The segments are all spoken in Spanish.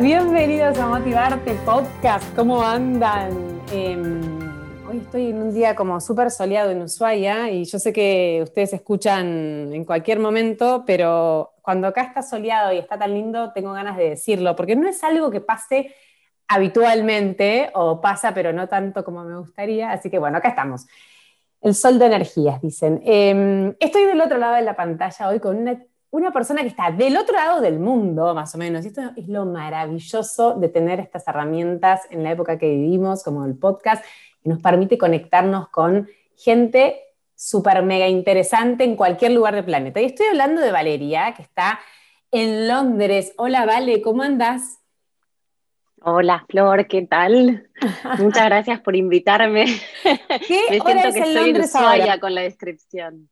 Bienvenidos a Motivarte Podcast. ¿Cómo andan? Em, hoy estoy en un día como súper soleado en Ushuaia y yo sé que ustedes escuchan en cualquier momento, pero cuando acá está soleado y está tan lindo, tengo ganas de decirlo, porque no es algo que pase habitualmente o pasa, pero no tanto como me gustaría. Así que bueno, acá estamos. El sol de energías, dicen. Em, estoy del otro lado de la pantalla hoy con una una persona que está del otro lado del mundo, más o menos. Y esto es lo maravilloso de tener estas herramientas en la época que vivimos, como el podcast, que nos permite conectarnos con gente súper mega interesante en cualquier lugar del planeta. Y estoy hablando de Valeria, que está en Londres. Hola, Vale, ¿cómo andas? Hola, Flor, ¿qué tal? Muchas gracias por invitarme. ¿Qué Me siento que estoy Londres en con la descripción.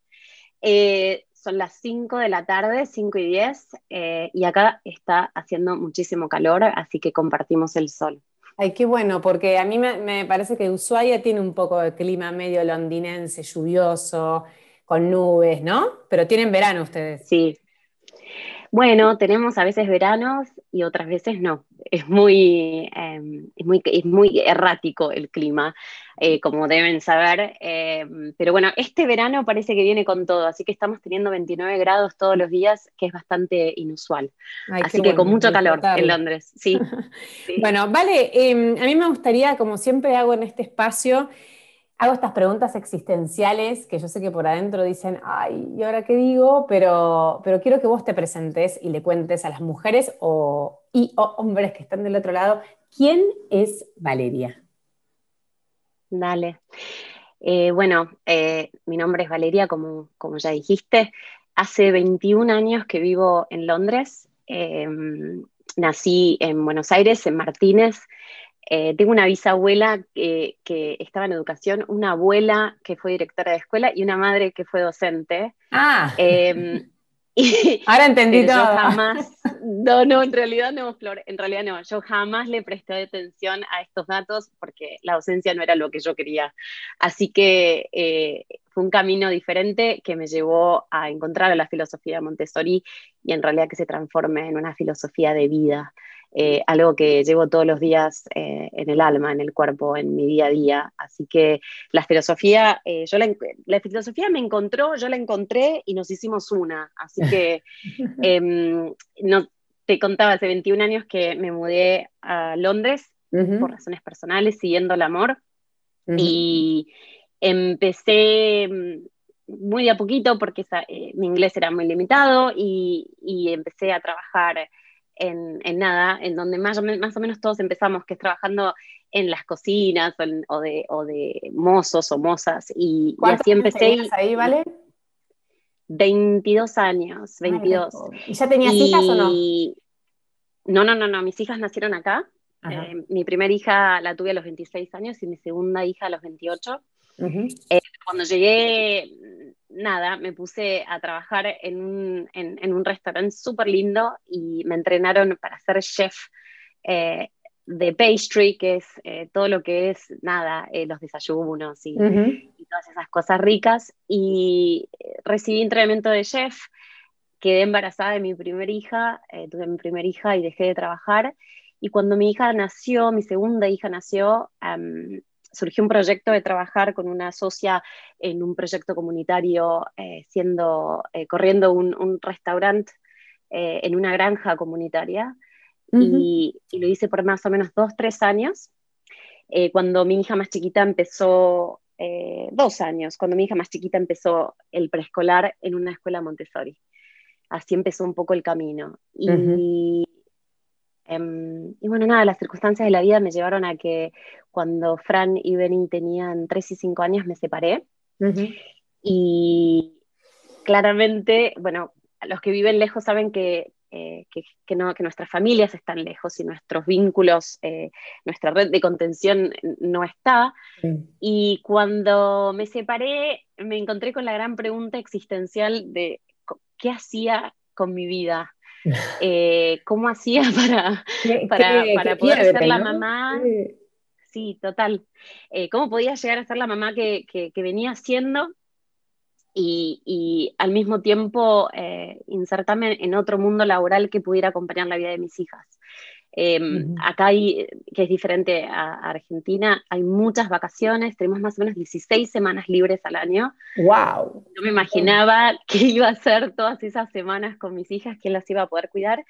Eh, son las 5 de la tarde, 5 y 10, eh, y acá está haciendo muchísimo calor, así que compartimos el sol. Ay, qué bueno, porque a mí me, parece que Ushuaia tiene un poco de clima medio londinense, lluvioso, con nubes, ¿no? Pero tienen verano ustedes. Sí. Bueno, tenemos a veces veranos y otras veces no. Es muy, em, es muy, es muy errático el clima. Eh, como deben saber. Eh, pero bueno, este verano parece que viene con todo, así que estamos teniendo 29 grados todos los días, que es bastante inusual. así que con mucho calor en Londres, sí. Bueno, vale, em, a mí me gustaría, como siempre hago en este espacio, hago estas preguntas existenciales que yo sé que por adentro dicen, ay, ¿y ahora qué digo? Pero, pero quiero que vos te presentes y le cuentes a las mujeres o, y hombres que están del otro lado, ¿quién es Valeria? Dale. Eh, bueno, eh, mi nombre es Valeria, como, como, ya dijiste. Hace 21 años que vivo en Londres. Em, nací en Buenos Aires, en Martínez. Eh, tengo una bisabuela que, que, estaba en educación, una abuela que fue directora de escuela y una madre que fue docente. Ah. Em, Ahora entendí todo. jamás, no, no, en realidad no, Flor, en realidad no. Yo jamás le presté atención a estos datos porque la docencia no era lo que yo quería. Así que eh, fue un camino diferente que me llevó a encontrar la filosofía de Montessori y en realidad que se transforme en una filosofía de vida. Eh, algo que llevo todos los días eh, en el alma, en el cuerpo, en mi día a día. Así que la filosofía, eh, yo la, filosofía me encontró, yo la encontré y nos hicimos una. Así que em, no, te contaba hace 21 años que me mudé a Londres por razones personales, siguiendo el amor. Y empecé mm, muy de a poquito porque mi inglés era muy limitado y, y empecé a trabajar en, nada, en donde más o, más o, menos todos empezamos, que es trabajando en las cocinas o, de, o, de, mozos o mozas. Y, así empecé. ahí, vale? 22 años, 22. ¿Y ya tenías hijas o no? No, no, no, no, mis hijas nacieron acá. Eh, mi primera hija la tuve a los 26 años y mi segunda hija a los 28. Eh, cuando llegué nada, me puse a trabajar en un, en, un restaurante súper lindo y me entrenaron para ser chef eh, de pastry, que es eh, todo lo que es, nada, eh, los desayunos y, todas esas cosas ricas. Y recibí entrenamiento de chef, quedé embarazada de mi primera hija, tuve mi primera hija y dejé de trabajar. Y cuando mi hija nació, mi segunda hija nació, surgió un proyecto de trabajar con una socia en un proyecto comunitario, eh, siendo, eh, corriendo un, restaurante eh, en una granja comunitaria. y, lo hice por más o menos dos, tres años. cuando mi hija más chiquita empezó, dos años, cuando mi hija más chiquita empezó el preescolar en una escuela Montessori. Así empezó un poco el camino. Y Em, y bueno, nada, las circunstancias de la vida me llevaron a que cuando Fran y Benny tenían 3 y 5 años me separé. Y claramente, bueno, los que viven lejos saben que, eh, que, no, que nuestras familias están lejos y nuestros vínculos, eh, nuestra red de contención no está. Y cuando me separé, me encontré con la gran pregunta existencial de qué hacía con mi vida. Eh, cómo hacía para, para, poder ser la mamá. Sí, total. Eh, ¿Cómo podía llegar a ser la mamá que, venía siendo? y, al mismo tiempo eh, insertarme en otro mundo laboral que pudiera acompañar la vida de mis hijas. Em, acá hay, que es diferente a, Argentina, hay muchas vacaciones, tenemos más o menos 16 semanas libres al año. ¡Wow! No me imaginaba que iba a ser todas esas semanas con mis hijas, quién las iba a poder cuidar.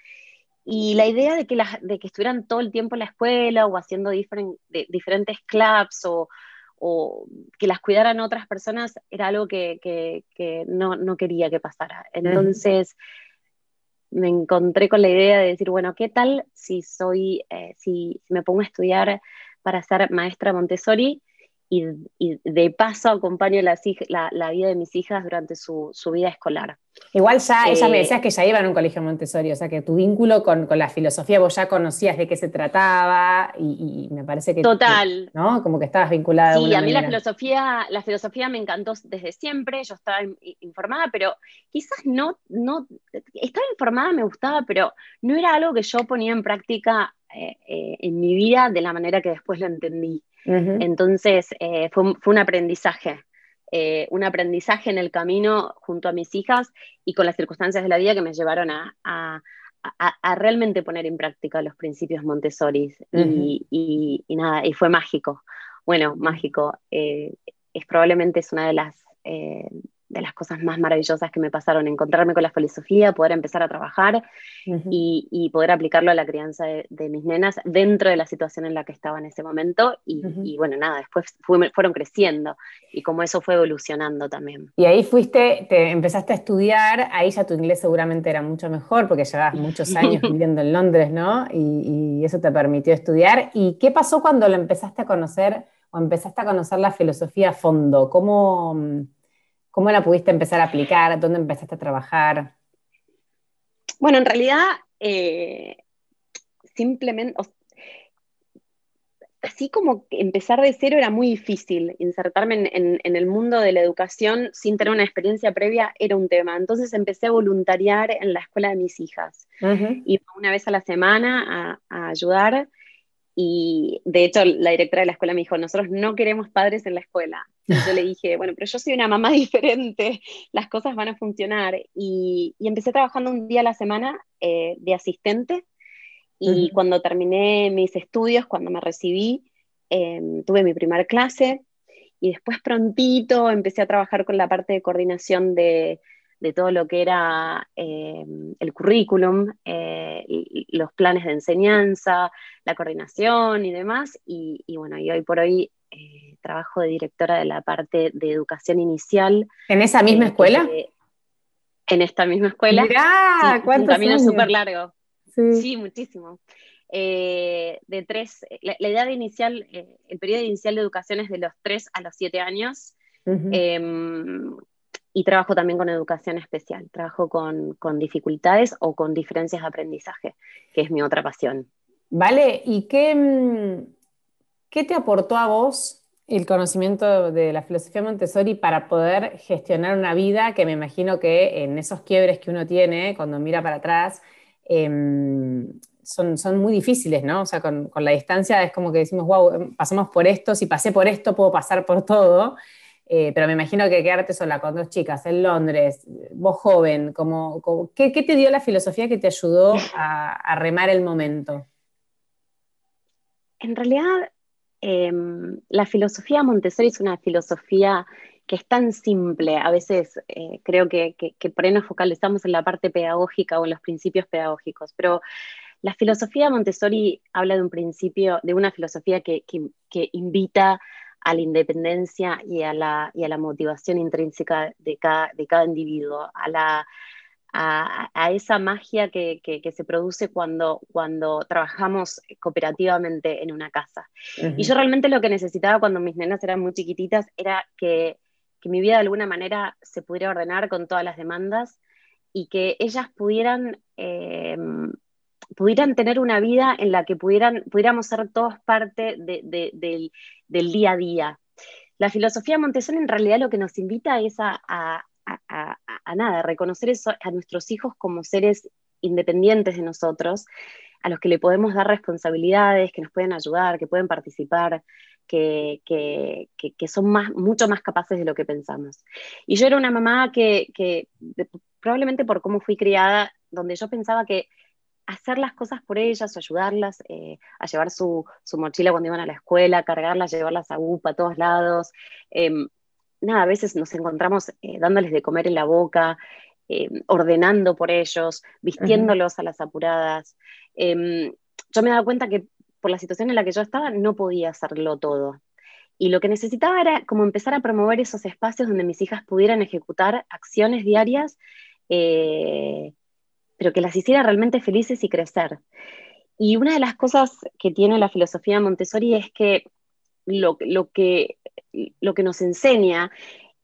Y la idea de que, las, de que estuvieran todo el tiempo en la escuela o haciendo diferentes clubs o, o que las cuidaran otras personas era algo que, que, no, no, quería que pasara. Entonces me encontré con la idea de decir, bueno, ¿qué tal si soy, eh, si, si, me pongo a estudiar para ser maestra Montessori? Y, de paso acompaño la, la, vida de mis hijas durante su, vida escolar. Igual ya, ella me eh, decías que ya iba en un colegio Montessori, o sea que tu vínculo con, la filosofía, vos ya conocías de qué se trataba y, me parece que... Total. ¿No? Como que estabas vinculada. Sí, a mí la filosofía, la filosofía me encantó desde siempre, yo estaba informada, pero quizás no, no, estaba informada, me gustaba, pero no era algo que yo ponía en práctica eh, eh, en mi vida de la manera que después lo entendí. Entonces, eh, fue, un aprendizaje, eh, un aprendizaje en el camino junto a mis hijas y con las circunstancias de la vida que me llevaron a, realmente poner en práctica los principios Montessori. y, nada, y fue mágico. Bueno, mágico. Eh, es probablemente es una de las de las cosas más maravillosas que me pasaron, encontrarme con la filosofía, poder empezar a trabajar y, poder aplicarlo a la crianza de, mis nenas dentro de la situación en la que estaba en ese momento. Y, bueno, nada, después fueron creciendo y como eso fue evolucionando también. Y ahí fuiste, te empezaste a estudiar, ahí ya tu inglés seguramente era mucho mejor porque llevabas muchos años viviendo en Londres, ¿no? Y, y eso te permitió estudiar. ¿Y qué pasó cuando lo empezaste a conocer o empezaste a conocer la filosofía a fondo? ¿Cómo ¿Cómo la pudiste empezar a aplicar? ¿Dónde empezaste a trabajar? Bueno, en realidad, eh, simplemente, así como empezar de cero era muy difícil, insertarme en, el mundo de la educación sin tener una experiencia previa era un tema. Entonces empecé a voluntariar en la escuela de mis hijas. Iba una vez a la semana a ayudar y de hecho, la directora de la escuela me dijo, nosotros no queremos padres en la escuela. Y yo le dije, bueno, pero yo soy una mamá diferente, las cosas van a funcionar. Y, empecé trabajando un día a la semana eh, de asistente. Y cuando terminé mis estudios, cuando me recibí, em, tuve mi primera clase. Y después prontito empecé a trabajar con la parte de coordinación de, de todo lo que era eh, el currículum, eh, los planes de enseñanza, la coordinación y demás. Y, bueno, y hoy por hoy eh, trabajo de directora de la parte de educación inicial. ¿En esa misma escuela? en esta misma escuela. Mirá, sí, Un camino súper largo. Sí, muchísimo. de tres, la, edad inicial, el periodo inicial de educación es de los tres a los siete años y trabajo también con educación especial, trabajo con, con, dificultades o con diferencias de aprendizaje, que es mi otra pasión. Vale, ¿y qué, mm, qué te aportó a vos el conocimiento de la filosofía Montessori para poder gestionar una vida que me imagino que en esos quiebres que uno tiene cuando mira para atrás em, son, son, muy difíciles, ¿no? O sea, con, la distancia es como que decimos, wow, pasamos por esto, si pasé por esto puedo pasar por todo. Eh, pero me imagino que quedarte sola con dos chicas en Londres, vos joven, como, ¿qué, te dio la filosofía que te ayudó a, remar el momento? En realidad, em, la filosofía Montessori es una filosofía que es tan simple. A veces eh, creo que, por ahí nos focalizamos en la parte pedagógica o en los principios pedagógicos, pero la filosofía Montessori habla de un principio, de una filosofía que, que invita a la independencia y a la, y a la motivación intrínseca de cada, de cada individuo, a, la, a, esa magia que, que, se produce cuando, cuando trabajamos cooperativamente en una casa. Y yo realmente lo que necesitaba cuando mis nenas eran muy chiquititas era que, que mi vida de alguna manera se pudiera ordenar con todas las demandas y que ellas pudieran eh, pudieran tener una vida en la que pudieran, pudiéramos ser todos parte del, día a día. La filosofía Montessori en realidad lo que nos invita es a, a, nada, a reconocer eso, a nuestros hijos como seres independientes de nosotros, a los que le podemos dar responsabilidades, que nos pueden ayudar, que pueden participar, que, son más, mucho más capaces de lo que pensamos. Y yo era una mamá que, probablemente por cómo fui criada, donde yo pensaba que hacer las cosas por ellas o ayudarlas eh, a llevar su, mochila cuando iban a la escuela, cargarlas, llevarlas a UPA a todos lados. Em, nada, a veces nos encontramos eh, dándoles de comer en la boca, em, ordenando por ellos, vistiéndolos a las apuradas. Em, yo me he dado cuenta que por la situación en la que yo estaba no podía hacerlo todo. Y lo que necesitaba era como empezar a promover esos espacios donde mis hijas pudieran ejecutar acciones diarias eh, pero que las hiciera realmente felices y crecer. Y una de las cosas que tiene la filosofía Montessori es que lo, que lo que nos enseña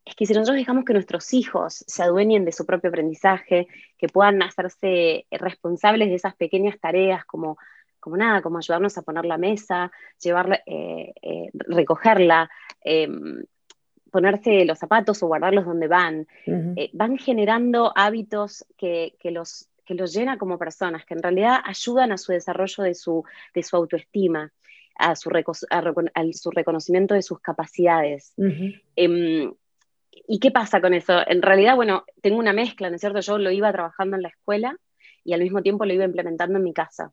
es que si nosotros dejamos que nuestros hijos se adueñen de su propio aprendizaje, que puedan hacerse responsables de esas pequeñas tareas como, como nada, como ayudarnos a poner la mesa, llevarla, eh, eh, recogerla, em, ponerse los zapatos o guardarlos donde van, eh, van generando hábitos que, los que los llena como personas, que en realidad ayudan a su desarrollo de su, de su autoestima, a su, su reconocimiento de sus capacidades. Em, ¿Y qué pasa con eso? En realidad, bueno, tengo una mezcla, ¿no es cierto? Yo lo iba trabajando en la escuela y al mismo tiempo lo iba implementando en mi casa.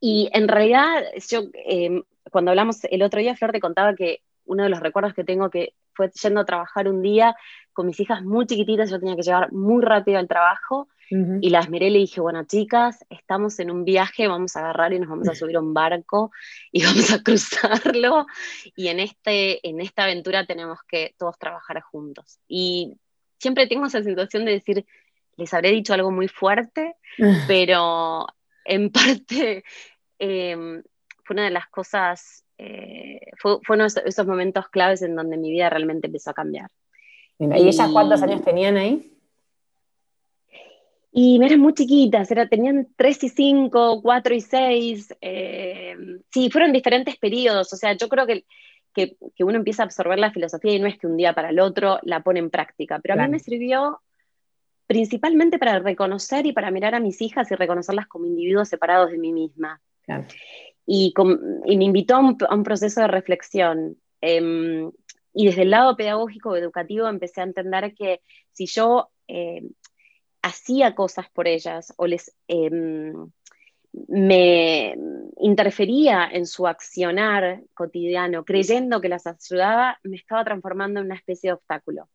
Y en realidad, yo, em, cuando hablamos el otro día, Flor te contaba que uno de los recuerdos que tengo que fue yendo a trabajar un día con mis hijas muy chiquititas, yo tenía que llegar muy rápido al trabajo y las miré y le dije, bueno chicas, estamos en un viaje, vamos a agarrar y nos vamos a subir a un barco y vamos a cruzarlo y en, este, en esta aventura tenemos que todos trabajar juntos. Y siempre tengo esa sensación de decir, les habré dicho algo muy fuerte, pero en parte em, fue una de las cosas, eh, fue, uno de esos momentos claves en donde mi vida realmente empezó a cambiar. ¿Y ellas cuántos años tenían ahí? Y eran muy chiquitas, era, tenían 3 y 5, 4 y 6. Eh, sí, fueron diferentes periodos. O sea, yo creo que, que, uno empieza a absorber la filosofía y no es que un día para el otro la pone en práctica. Pero a mí me sirvió principalmente para reconocer y para mirar a mis hijas y reconocerlas como individuos separados de mí misma. Y, me invitó a un, proceso de reflexión. Em, y desde el lado pedagógico, educativo, empecé a entender que si yo eh, hacía cosas por ellas o les em, me interfería en su accionar cotidiano, creyendo que las ayudaba, me estaba transformando en una especie de obstáculo.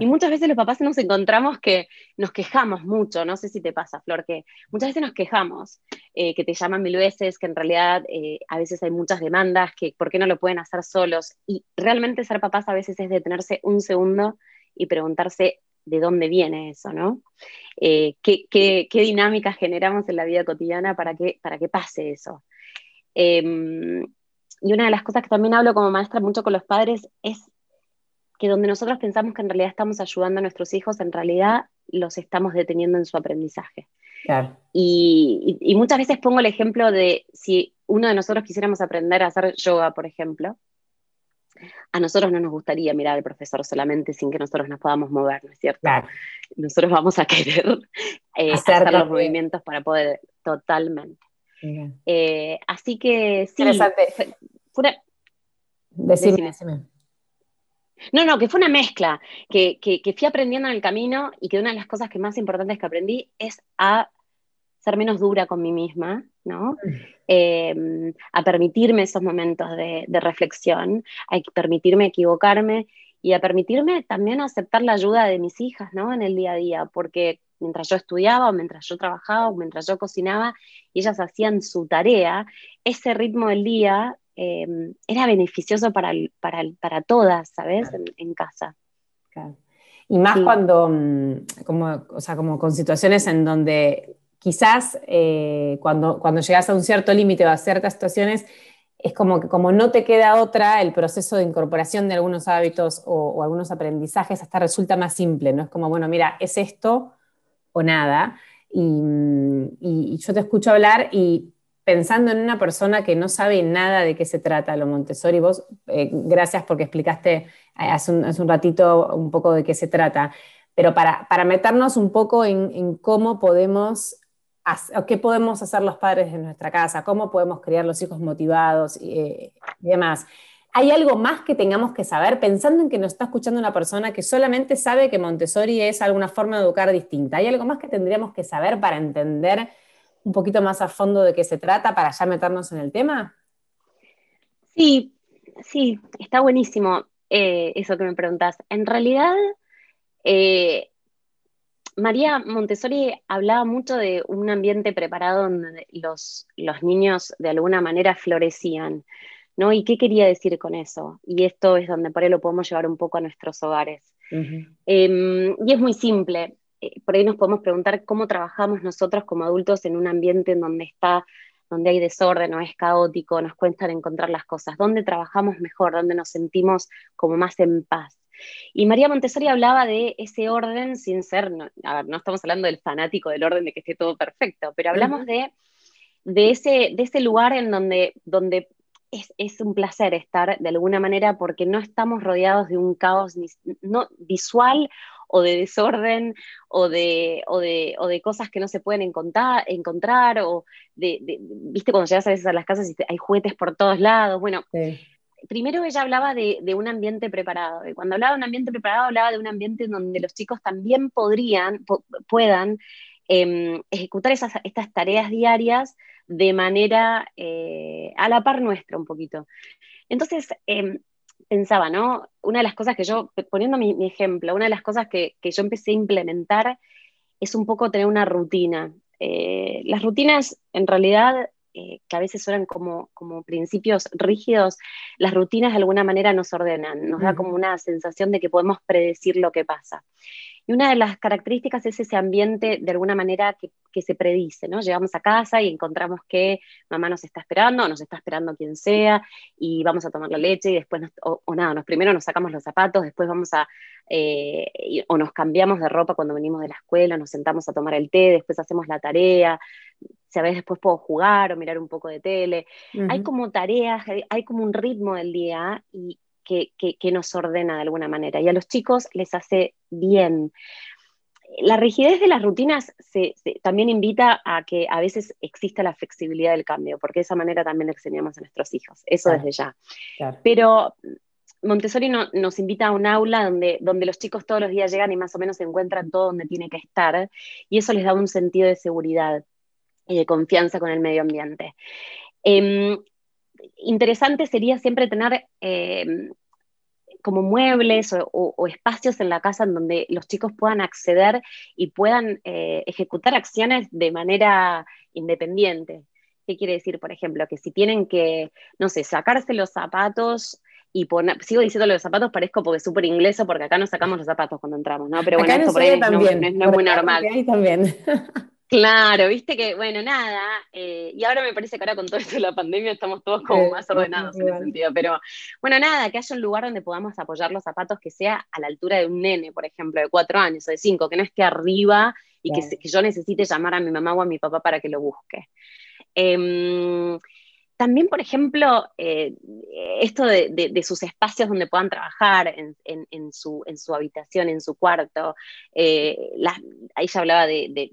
Y muchas veces los papás nos encontramos que nos quejamos mucho, no sé si te pasa, Flor, que muchas veces nos quejamos, eh, que te llaman mil veces, que en realidad eh, a veces hay muchas demandas, que por qué no lo pueden hacer solos. Y realmente ser papás a veces es detenerse un segundo y preguntarse de dónde viene eso, ¿no? Eh, ¿qué, dinámicas generamos en la vida cotidiana para que, para que pase eso? Em, y una de las cosas que también hablo como maestra mucho con los padres es que donde nosotros pensamos que en realidad estamos ayudando a nuestros hijos, en realidad los estamos deteniendo en su aprendizaje. Y, y, muchas veces pongo el ejemplo de si uno de nosotros quisiéramos aprender a hacer yoga, por ejemplo, a nosotros no nos gustaría mirar al profesor solamente sin que nosotros nos podamos mover, ¿no es cierto? Nosotros vamos a querer eh, hacer los movimientos para poder, totalmente. Eh, así que sí. Interesante. decime, decime. No, no, que fue una mezcla, que, que, que, fui aprendiendo en el camino y que una de las cosas que más importantes que aprendí es a ser menos dura con mí misma, ¿no? Mm. Em, a permitirme esos momentos de, reflexión, a permitirme equivocarme y a permitirme también aceptar la ayuda de mis hijas, ¿no? En el día a día, porque mientras yo estudiaba o mientras yo trabajaba o mientras yo cocinaba y ellas hacían su tarea, ese ritmo del día em, era beneficioso para, para, para todas, ¿sabes? En, casa. Y más cuando, mm, como, o sea, como con situaciones en donde quizás eh, cuando, cuando llegas a un cierto límite o a ciertas situaciones, es como que como no te queda otra, el proceso de incorporación de algunos hábitos o, algunos aprendizajes hasta resulta más simple, ¿no? Es como, bueno, mira, es esto o nada. Y, yo te escucho hablar y pensando en una persona que no sabe nada de qué se trata lo Montessori, vos, eh, gracias porque explicaste hace un, hace un ratito un poco de qué se trata, pero para, para meternos un poco en cómo podemos qué podemos hacer los padres en nuestra casa, cómo podemos criar los hijos motivados y demás. ¿Hay algo más que tengamos que saber pensando en que nos está escuchando una persona que solamente sabe que Montessori es alguna forma de educar distinta? ¿Hay algo más que tendríamos que saber para entender un poquito más a fondo de qué se trata para ya meternos en el tema? Sí, sí, está buenísimo eh, eso que me preguntas. En realidad, eh, María Montessori hablaba mucho de un ambiente preparado donde los, los niños de alguna manera florecían. ¿no? ¿Y qué quería decir con eso? Y esto es donde por ahí lo podemos llevar un poco a nuestros hogares. Em, y es muy simple. Eh, por ahí nos podemos preguntar cómo trabajamos nosotros como adultos en un ambiente en donde está donde hay desorden o es caótico, nos cuesta encontrar las cosas, dónde trabajamos mejor, dónde nos sentimos como más en paz. Y María Montessori hablaba de ese orden sin ser, no, a ver, no estamos hablando del fanático del orden de que esté todo perfecto, pero hablamos de, de, ese, de ese lugar en donde, donde es, un placer estar de alguna manera porque no estamos rodeados de un caos no, visual o de desorden o de, o de, cosas que no se pueden encontrar, encontrar o de, viste cuando llegas a veces a las casas y hay juguetes por todos lados. Bueno, primero ella hablaba de, un ambiente preparado y cuando hablaba de un ambiente preparado hablaba de un ambiente en donde los chicos también podrían, puedan em, ejecutar esas, estas tareas diarias de manera eh, a la par nuestra un poquito. Entonces, em, pensaba, ¿no? Una de las cosas que yo, poniendo mi, ejemplo, una de las cosas que, yo empecé a implementar es un poco tener una rutina. Eh, las rutinas, en realidad, eh, que a veces suenan como, como principios rígidos, las rutinas de alguna manera nos ordenan, nos da como una sensación de que podemos predecir lo que pasa. Y una de las características es ese ambiente de alguna manera que, se predice, ¿no? Llegamos a casa y encontramos que mamá nos está esperando, nos está esperando quien sea, y vamos a tomar la leche y después, o, nada, nos, primero nos sacamos los zapatos, después vamos a, eh, o nos cambiamos de ropa cuando venimos de la escuela, nos sentamos a tomar el té, después hacemos la tarea, si a veces después puedo jugar o mirar un poco de tele. Hay como tareas, hay como un ritmo del día y, que, nos ordena de alguna manera y a los chicos les hace bien. La rigidez de las rutinas también invita a que a veces exista la flexibilidad del cambio, porque de esa manera también enseñamos a nuestros hijos, eso desde ya. Pero Montessori nos invita a un aula donde, donde los chicos todos los días llegan y más o menos se encuentran todo donde tiene que estar, y eso les da un sentido de seguridad y de confianza con el medio ambiente. Em, interesante sería siempre tener em, como muebles o, espacios en la casa en donde los chicos puedan acceder y puedan eh, ejecutar acciones de manera independiente. ¿Qué quiere decir, por ejemplo? Que si tienen que, no sé, sacarse los zapatos y poner, sigo diciendo los zapatos, parezco porque es súper ingleso, porque acá no sacamos los zapatos cuando entramos, ¿no? Pero bueno, esto por ahí también, no, es muy normal. Ahí también. Claro, viste que, bueno, nada, eh, y ahora me parece que ahora con todo esto de la pandemia estamos todos como más ordenados en ese sentido, pero bueno, nada, que haya un lugar donde podamos apoyar los zapatos que sea a la altura de un nene, por ejemplo, de cuatro años o de cinco, que no esté arriba y que, yo necesite llamar a mi mamá o a mi papá para que lo busque. Em, también, por ejemplo, eh, esto de, sus espacios donde puedan trabajar, en, su, habitación, en su cuarto. Eh, ahí ya hablaba de,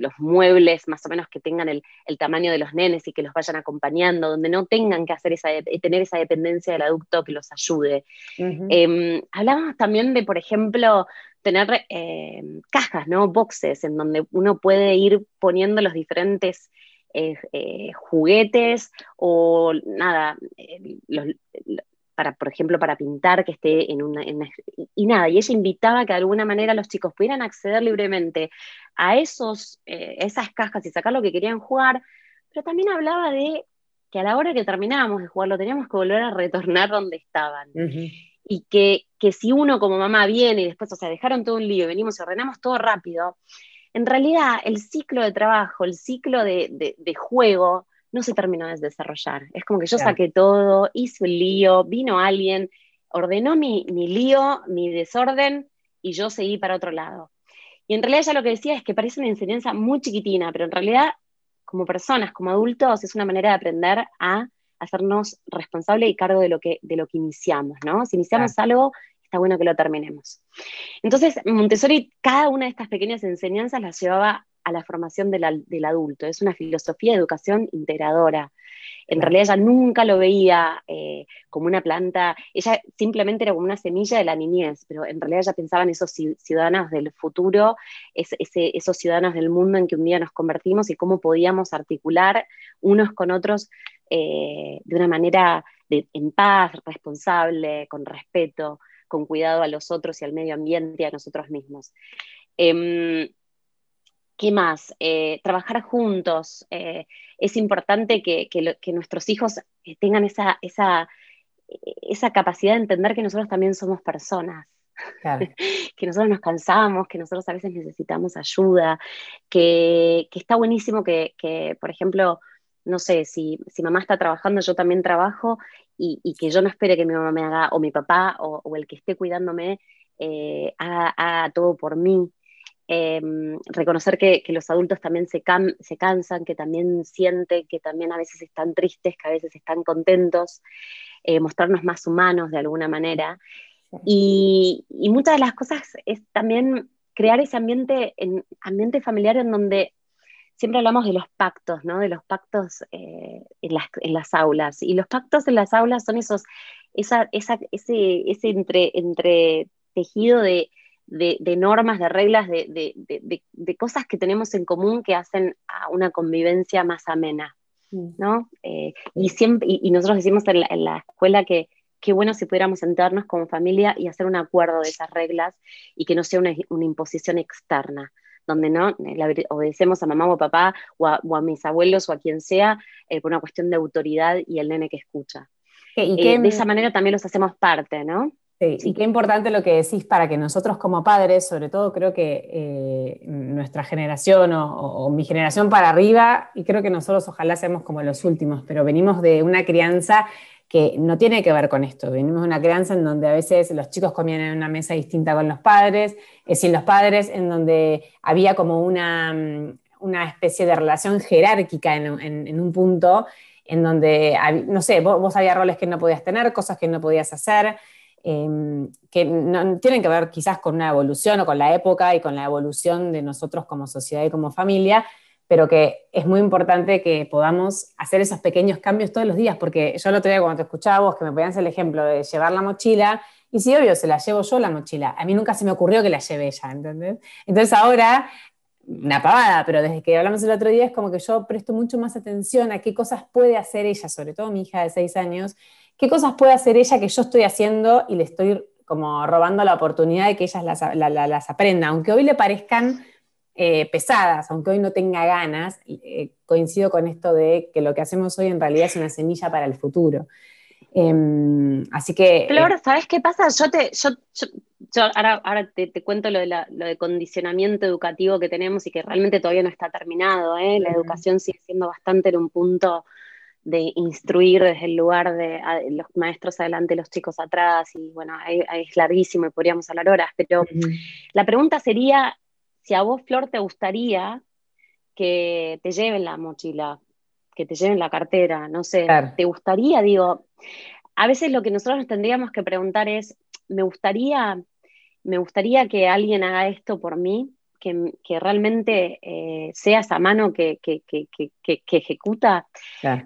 los muebles más o menos que tengan el, tamaño de los nenes y que los vayan acompañando, donde no tengan que hacer esa, tener esa dependencia del adulto que los ayude. Em, hablábamos también de, por ejemplo, tener eh, cajas, ¿no? Boxes, en donde uno puede ir poniendo los diferentes eh, eh, juguetes o nada, eh, para, por ejemplo, para pintar que esté en una, Y nada, y ella invitaba que de alguna manera los chicos pudieran acceder libremente a esos, esas cajas y sacar lo que querían jugar, pero también hablaba de que a la hora que terminábamos de jugar lo teníamos que volver a retornar donde estaban. Y que, que, si uno como mamá viene y después, o sea, dejaron todo un lío y venimos y ordenamos todo rápido, en realidad el ciclo de trabajo, el ciclo de, juego, no se terminó de desarrollar. Es como que yo saqué todo, hice un lío, vino alguien, ordenó mi, lío, mi desorden, y yo seguí para otro lado. Y en realidad ya lo que decía es que parece una enseñanza muy chiquitina, pero en realidad como personas, como adultos, es una manera de aprender a hacernos responsables y cargo de lo que, de lo que iniciamos, ¿no? Si iniciamos algo, está bueno que lo terminemos. Entonces, Montessori, cada una de estas pequeñas enseñanzas las llevaba a la formación del adulto, es una filosofía de educación integradora. En realidad ella nunca lo veía eh, como una planta, ella simplemente era como una semilla de la niñez, pero en realidad ella pensaba en esos ciudadanos del futuro, esos ciudadanos del mundo en que un día nos convertimos y cómo podíamos articular unos con otros eh, de una manera en paz, responsable, con respeto, con cuidado a los otros y al medio ambiente y a nosotros mismos. Em, ¿Qué más? Eh, trabajar juntos. Eh, es importante que, nuestros hijos eh, tengan esa, esa, esa, capacidad de entender que nosotros también somos personas. que nosotros nos cansamos, que nosotros a veces necesitamos ayuda, que, está buenísimo que, por ejemplo, no sé, si, si, mamá está trabajando, yo también trabajo y, que yo no espere que mi mamá me haga, o mi papá, o, el que esté cuidándome, haga, todo por mí. Em, reconocer que, los adultos también se, se, cansan, que también sienten, que también a veces están tristes, que a veces están contentos, eh, mostrarnos más humanos de alguna manera. Y, muchas de las cosas es también crear ese ambiente, en, ambiente familiar en donde siempre hablamos de los pactos, ¿no? De los pactos eh, en, las, en, las, aulas. Y los pactos en las aulas son esos, esa, esa, ese, ese entre, entre tejido de de, normas, de reglas, de, cosas que tenemos en común que hacen a una convivencia más amena. Mm. ¿no? Eh, y, siempre, y, nosotros decimos en la, escuela que qué bueno si pudiéramos sentarnos como familia y hacer un acuerdo de esas reglas y que no sea una, imposición externa, donde no obedecemos a mamá o a papá o a, mis abuelos o a quien sea eh, por una cuestión de autoridad y el nene que escucha. ¿Y eh, de esa manera también los hacemos parte, ¿no? Sí, y qué importante lo que decís para que nosotros como padres, sobre todo creo que eh, nuestra generación o, mi generación para arriba, y creo que nosotros ojalá seamos como los últimos, pero venimos de una crianza que no tiene que ver con esto, venimos de una crianza en donde a veces los chicos comían en una mesa distinta con los padres, es sin los padres, en donde había como una, mm, una especie de relación jerárquica en, un punto, en donde, no sé, vos, vos había roles que no podías tener, cosas que no podías hacer. Em, que no, tienen que ver quizás con una evolución o con la época y con la evolución de nosotros como sociedad y como familia, pero que es muy importante que podamos hacer esos pequeños cambios todos los días, porque yo el otro día cuando te escuchaba vos, que me hacer el ejemplo de llevar la mochila, y si obvio, se la llevo yo la mochila, a mí nunca se me ocurrió que la lleve ella, ¿entendés? Entonces ahora, una pavada, pero desde que hablamos el otro día es como que yo presto mucho más atención a qué cosas puede hacer ella, sobre todo mi hija de seis años, ¿Qué cosas puede hacer ella que yo estoy haciendo y le estoy como robando la oportunidad de que ellas las, aprendan? Aunque hoy le parezcan eh, pesadas, aunque hoy no tenga ganas, eh, coincido con esto de que lo que hacemos hoy en realidad es una semilla para el futuro. Em, así que... Flor, eh, ¿sabes qué pasa? Yo te... Yo, ahora, te, cuento lo de, lo de condicionamiento educativo que tenemos y que realmente todavía no está terminado. La educación sigue siendo bastante en un punto de instruir desde el lugar de los maestros adelante, los chicos atrás, y bueno, es larguísimo y podríamos hablar horas, pero la pregunta sería si a vos, Flor, te gustaría que te lleven la mochila, que te lleven la cartera, no sé, ¿te gustaría? Digo, a veces lo que nosotros nos tendríamos que preguntar es, ¿me gustaría, me gustaría que alguien haga esto por mí? que, realmente eh, sea esa mano que, ejecuta.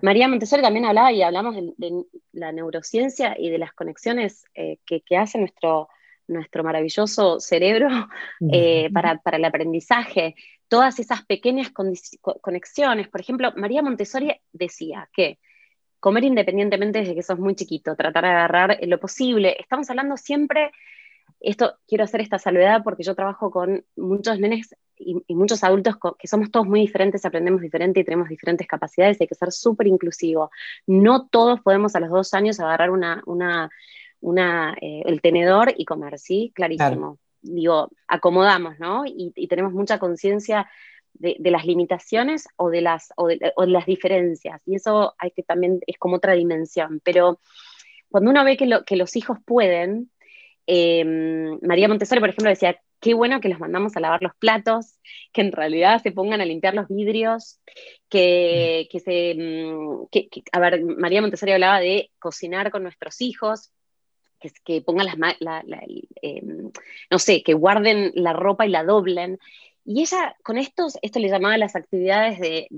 María Montessori también hablaba y hablamos de, la neurociencia y de las conexiones eh, que, hace nuestro, nuestro maravilloso cerebro eh, para, el aprendizaje. Todas esas pequeñas conexiones. Por ejemplo, María Montessori decía que comer independientemente desde que sos muy chiquito, tratar de agarrar lo posible. Estamos hablando siempre esto quiero hacer esta salvedad porque yo trabajo con muchos nenes y, muchos adultos que somos todos muy diferentes, aprendemos diferente y tenemos diferentes capacidades, hay que ser súper inclusivo. No todos podemos a los dos años agarrar una, una, eh, el tenedor y comer, ¿sí? Clarísimo. Digo, acomodamos, ¿no? Y, tenemos mucha conciencia de, las limitaciones o de las, o de, las diferencias. Y eso hay que también es como otra dimensión. Pero cuando uno ve que, lo, que los hijos pueden, Em, María Montessori, por ejemplo, decía, qué bueno que los mandamos a lavar los platos, que en realidad se pongan a limpiar los vidrios, que, se... Mm, a ver, María Montessori hablaba de cocinar con nuestros hijos, que, pongan las... La, em, no sé, que guarden la ropa y la doblen. Y ella con estos, esto le llamaba las actividades de,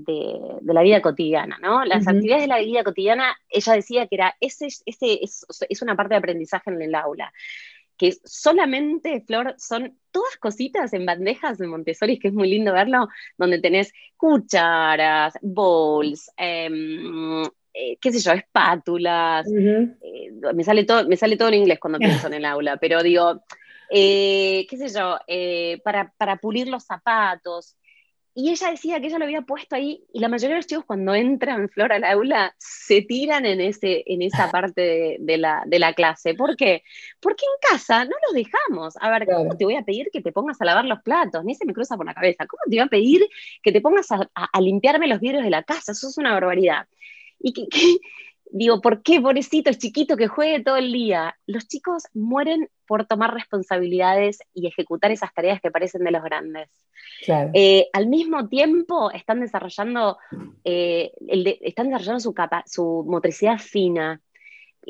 la vida cotidiana, ¿no? Las actividades de la vida cotidiana, ella decía que era, ese, ese es, una parte de aprendizaje en el aula, que solamente, Flor, son todas cositas en bandejas de Montessori, que es muy lindo verlo, donde tenés cucharas, bowls, em, eh, qué sé yo, espátulas, eh, me, sale todo, me sale todo en inglés cuando pienso en el aula, pero digo, eh, qué sé yo, eh, para, pulir los zapatos. Y ella decía que ella lo había puesto ahí y la mayoría de los chicos cuando entran Flor al aula se tiran en, ese, en esa parte de, la, clase. ¿Por qué? Porque en casa no los dejamos. A ver, ¿cómo te voy a pedir que te pongas a lavar los platos? Ni se me cruza por la cabeza. ¿Cómo te voy a pedir que te pongas a, limpiarme los vidrios de la casa? Eso es una barbaridad. Y que, digo, ¿por qué, pobrecito, chiquito que juegue todo el día? Los chicos mueren por tomar responsabilidades y ejecutar esas tareas que parecen de los grandes. Eh, al mismo tiempo están desarrollando, eh, están desarrollando su, capa, su motricidad fina.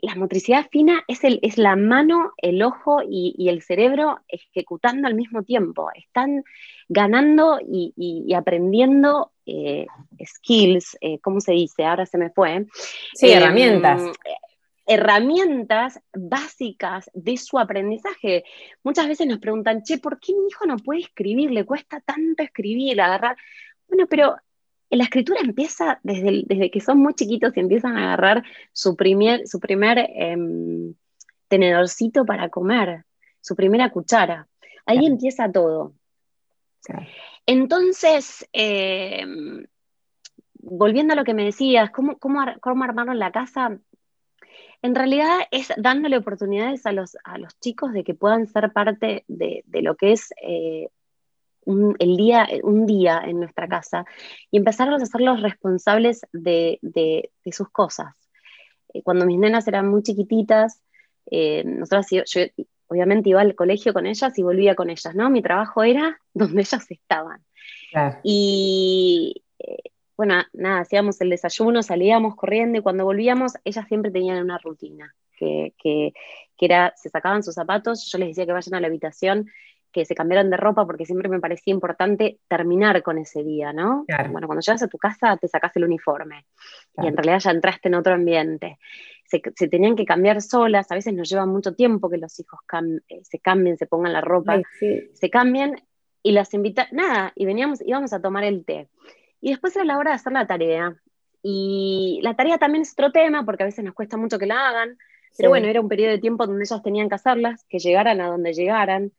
La motricidad fina es, el, es la mano, el ojo y, el cerebro ejecutando al mismo tiempo. Están ganando y, aprendiendo eh, skills, ¿cómo se dice? Ahora se me fue. Sí, herramientas herramientas básicas de su aprendizaje. Muchas veces nos preguntan, che, ¿por qué mi hijo no puede escribir? Le cuesta tanto escribir, agarrar. Bueno, pero la escritura empieza desde, desde que son muy chiquitos y empiezan a agarrar su primer, su primer em, tenedorcito para comer, su primera cuchara. Ahí empieza todo. Entonces, em, volviendo a lo que me decías, ¿cómo, cómo, cómo armaron la casa? en realidad es dándole oportunidades a los, a los chicos de que puedan ser parte de, lo que es eh, un, el día, un día en nuestra casa y empezar a hacerlos responsables de, sus cosas. Eh, cuando mis nenas eran muy chiquititas, eh, nosotros, yo, obviamente iba al colegio con ellas y volvía con ellas, ¿no? Mi trabajo era donde ellas estaban. Y bueno, nada, hacíamos el desayuno, salíamos corriendo y cuando volvíamos, ellas siempre tenían una rutina, que, que, era, se sacaban sus zapatos, yo les decía que vayan a la habitación, que se cambiaran de ropa, porque siempre me parecía importante terminar con ese día, ¿no? Bueno, cuando llegas a tu casa te sacas el uniforme y en realidad ya entraste en otro ambiente. Se, tenían que cambiar solas, a veces nos lleva mucho tiempo que los hijos eh, se cambien, se pongan la ropa, se cambien y las invita, nada, y veníamos, íbamos a tomar el té. Y después era la hora de hacer la tarea. Y la tarea también es otro tema, porque a veces nos cuesta mucho que la hagan, pero bueno, era un periodo de tiempo donde ellas tenían que hacerlas, que llegaran a donde llegaran.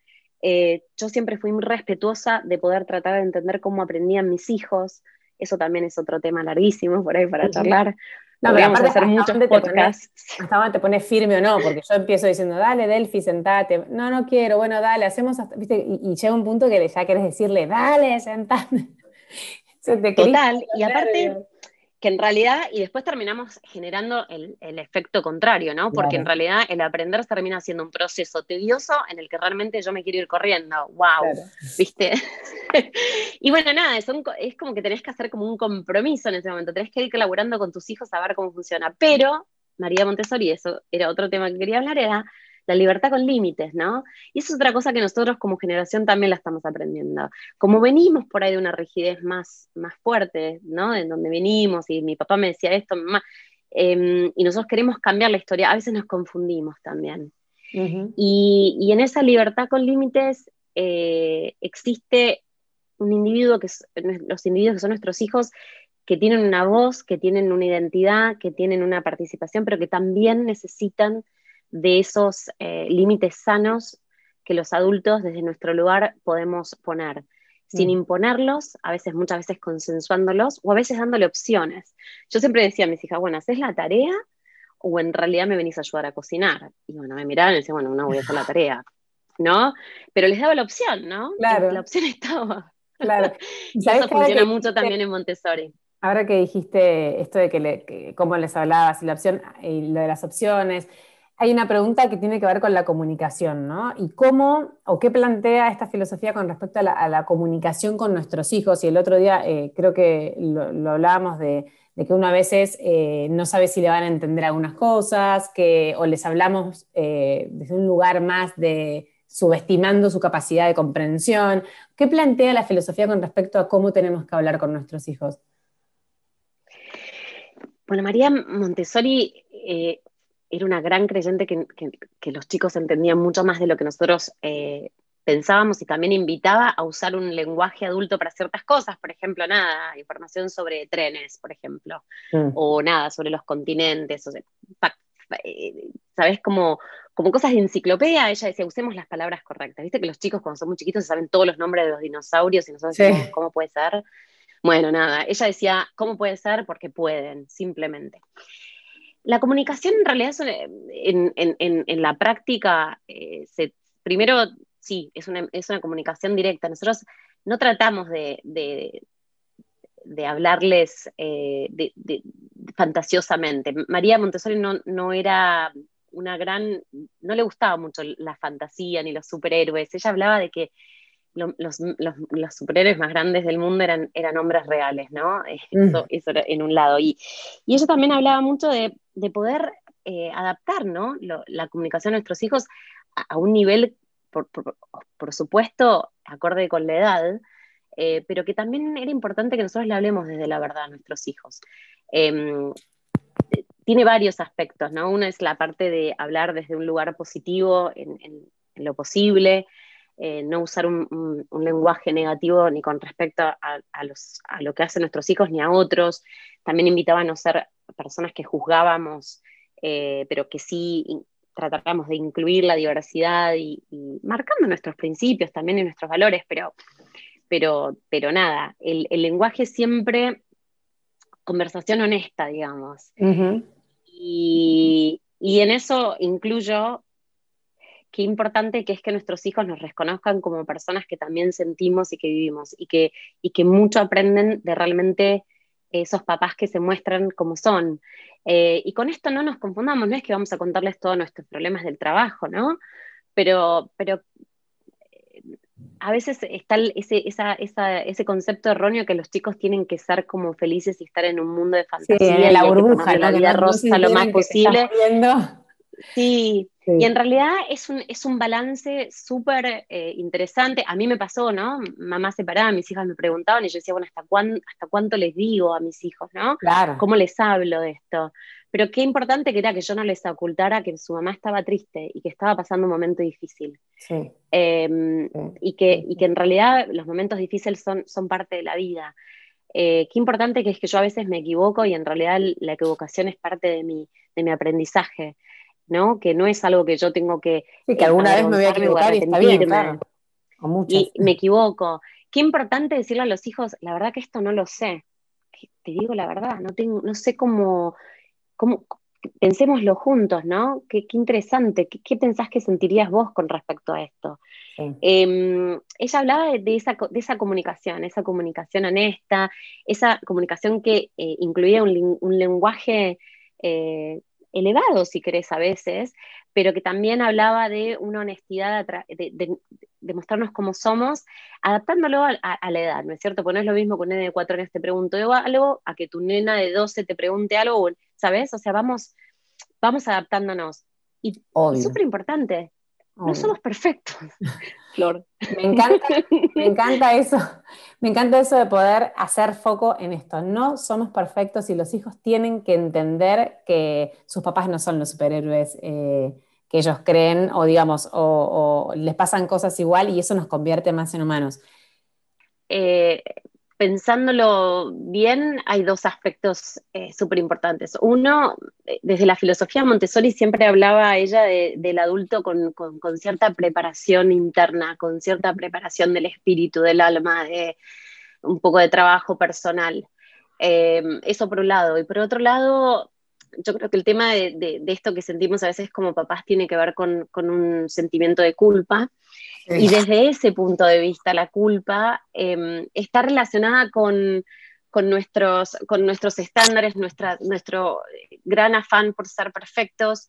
Eh, yo siempre fui muy respetuosa de poder tratar de entender cómo aprendían mis hijos. Eso también es otro tema larguísimo por ahí para charlar. No, Podríamos hacer muchos podcasts. hasta dónde te pones firme o no, porque yo empiezo diciendo, dale, Delphi, sentate. No, no quiero, bueno, dale, hacemos hasta, ¿viste? Y, llega un punto que ya querés decirle, dale, sentate. Total, y aparte que en realidad, y después terminamos generando el, efecto contrario, ¿no? Porque en realidad el aprender termina siendo un proceso tedioso en el que realmente yo me quiero ir corriendo. ¡Wow! ¿Viste? y bueno, nada, es, es como que tenés que hacer como un compromiso en ese momento, tenés que ir colaborando con tus hijos a ver cómo funciona. Pero, María Montessori, eso era otro tema que quería hablar, era la libertad con límites, ¿no? Y eso es otra cosa que nosotros como generación también la estamos aprendiendo. Como venimos por ahí de una rigidez más, más fuerte, ¿no? En donde venimos y mi papá me decía esto, mamá, em, y nosotros queremos cambiar la historia, a veces nos confundimos también. y, en esa libertad con límites eh, existe un individuo, que los individuos que son nuestros hijos, que tienen una voz, que tienen una identidad, que tienen una participación, pero que también necesitan de esos eh, límites sanos que los adultos desde nuestro lugar podemos poner, sin mm. imponerlos, a veces, muchas veces consensuándolos o a veces dándole opciones. Yo siempre decía a mis hijas, bueno, ¿haces la tarea o en realidad me venís a ayudar a cocinar? Y bueno, me miraban y decían, bueno, no voy a hacer la tarea, ¿no? Pero les daba la opción, ¿no? Claro. La opción estaba. Claro. eso funciona mucho también en Montessori. Ahora que dijiste esto de que, le, cómo les hablabas y la opción y lo de las opciones, hay una pregunta que tiene que ver con la comunicación, ¿no? Y cómo o qué plantea esta filosofía con respecto a la, comunicación con nuestros hijos. Y el otro día eh, creo que lo, hablábamos de, que uno a veces eh, no sabe si le van a entender algunas cosas, que, o les hablamos eh, desde un lugar más de, subestimando su capacidad de comprensión. ¿Qué plantea la filosofía con respecto a cómo tenemos que hablar con nuestros hijos? Bueno, María Montessori era una gran creyente que, los chicos entendían mucho más de lo que nosotros eh, pensábamos y también invitaba a usar un lenguaje adulto para ciertas cosas, por ejemplo, nada, información sobre trenes, por ejemplo, mm. o nada, sobre los continentes, o eh, ¿sabes? Como, como cosas de enciclopedia, ella decía, usemos las palabras correctas. Viste que los chicos cuando son muy chiquitos saben todos los nombres de los dinosaurios y nosotros decimos, ¿cómo puede ser? Bueno, nada, ella decía, ¿cómo puede ser? Porque pueden, simplemente. La comunicación en realidad en, la práctica, eh, primero sí, es una, comunicación directa. Nosotros no tratamos de, de, hablarles eh, fantasiosamente. María Montessori no, era una gran, no le gustaba mucho la fantasía ni los superhéroes. Ella hablaba de que los, superhéroes más grandes del mundo eran, eran hombres reales, ¿no? Mm. Eso, era en un lado. Y, y ella también hablaba mucho de, poder eh, adaptar, ¿no? la comunicación a nuestros hijos a un nivel por, supuesto, acorde con la edad, eh, pero que también era importante que nosotros le hablemos desde la verdad a nuestros hijos. Em, tiene varios aspectos, ¿no? Una es la parte de hablar desde un lugar positivo en, lo posible, eh, no usar un, lenguaje negativo ni con respecto a, lo que hacen nuestros hijos ni a otros. También invitaba a no ser personas que juzgábamos, eh, pero que sí tratamos de incluir la diversidad y, marcando nuestros principios también y nuestros valores, pero, pero, pero nada, el, lenguaje siempre conversación honesta, digamos. y, en eso incluyo qué importante que es que nuestros hijos nos reconozcan como personas que también sentimos y que vivimos y que, y que mucho aprenden de realmente esos papás que se muestran como son. Eh, y con esto no nos confundamos, no es que vamos a contarles todos nuestros problemas del trabajo, ¿no? Pero, pero eh, a veces está ese, ese concepto erróneo que los chicos tienen que ser como felices y estar en un mundo de fantasía. la burbuja, la vida rosa lo más posible. Sí, y en realidad es un, es un balance súper eh, interesante. A mí me pasó, ¿no? Mamá separada, mis hijas me preguntaban y yo decía, bueno, ¿hasta, cuándo, ¿hasta cuánto les digo a mis hijos, ¿no? Claro. ¿Cómo les hablo de esto? Pero qué importante que era que yo no les ocultara que su mamá estaba triste y que estaba pasando un momento difícil. Sí. Em, y, que, y que en realidad los momentos difíciles son, son parte de la vida. Eh, qué importante que es que yo a veces me equivoco y en realidad la equivocación es parte de mi, de mi aprendizaje. ¿No? Que no es algo que yo tengo que... que alguna vez me voy a equivocar y está bien, Y me equivoco. Qué importante decirle a los hijos, la verdad que esto no lo sé. Te digo la verdad, no, tengo, no sé cómo, cómo, pensémoslo juntos, ¿no? Qué, interesante, ¿Qué, pensás que sentirías vos con respecto a esto? Em, ella hablaba de, esa, de, esa, comunicación, esa comunicación honesta, esa comunicación que eh, incluía un, lenguaje eh, elevado, si querés, a veces, pero que también hablaba de una honestidad, de, mostrarnos cómo somos, adaptándolo a, la edad, ¿no es cierto? Porque no es lo mismo que un nene de cuatro años te pregunte algo, a que tu nena de 12 te pregunte algo, ¿sabes? O sea, vamos, vamos adaptándonos. Y es súper importante, no somos perfectos, Flor. Me encanta, me encanta eso. Me encanta eso de poder hacer foco en esto. No somos perfectos y los hijos tienen que entender que sus papás no son los superhéroes eh, que ellos creen o digamos, o, les pasan cosas igual y eso nos convierte más en humanos. Eh, pensándolo bien, hay dos aspectos eh, súper importantes. Uno, eh, desde la filosofía Montessori siempre hablaba ella del adulto con, cierta preparación interna, con cierta preparación del espíritu, del alma, de un poco de trabajo personal. Eh, eso por un lado. Y por otro lado, yo creo que el tema de, esto que sentimos a veces como papás tiene que ver con, con un sentimiento de culpa y desde ese punto de vista, la culpa em, está relacionada con, nuestros, con nuestros estándares, nuestra, nuestro gran afán por ser perfectos.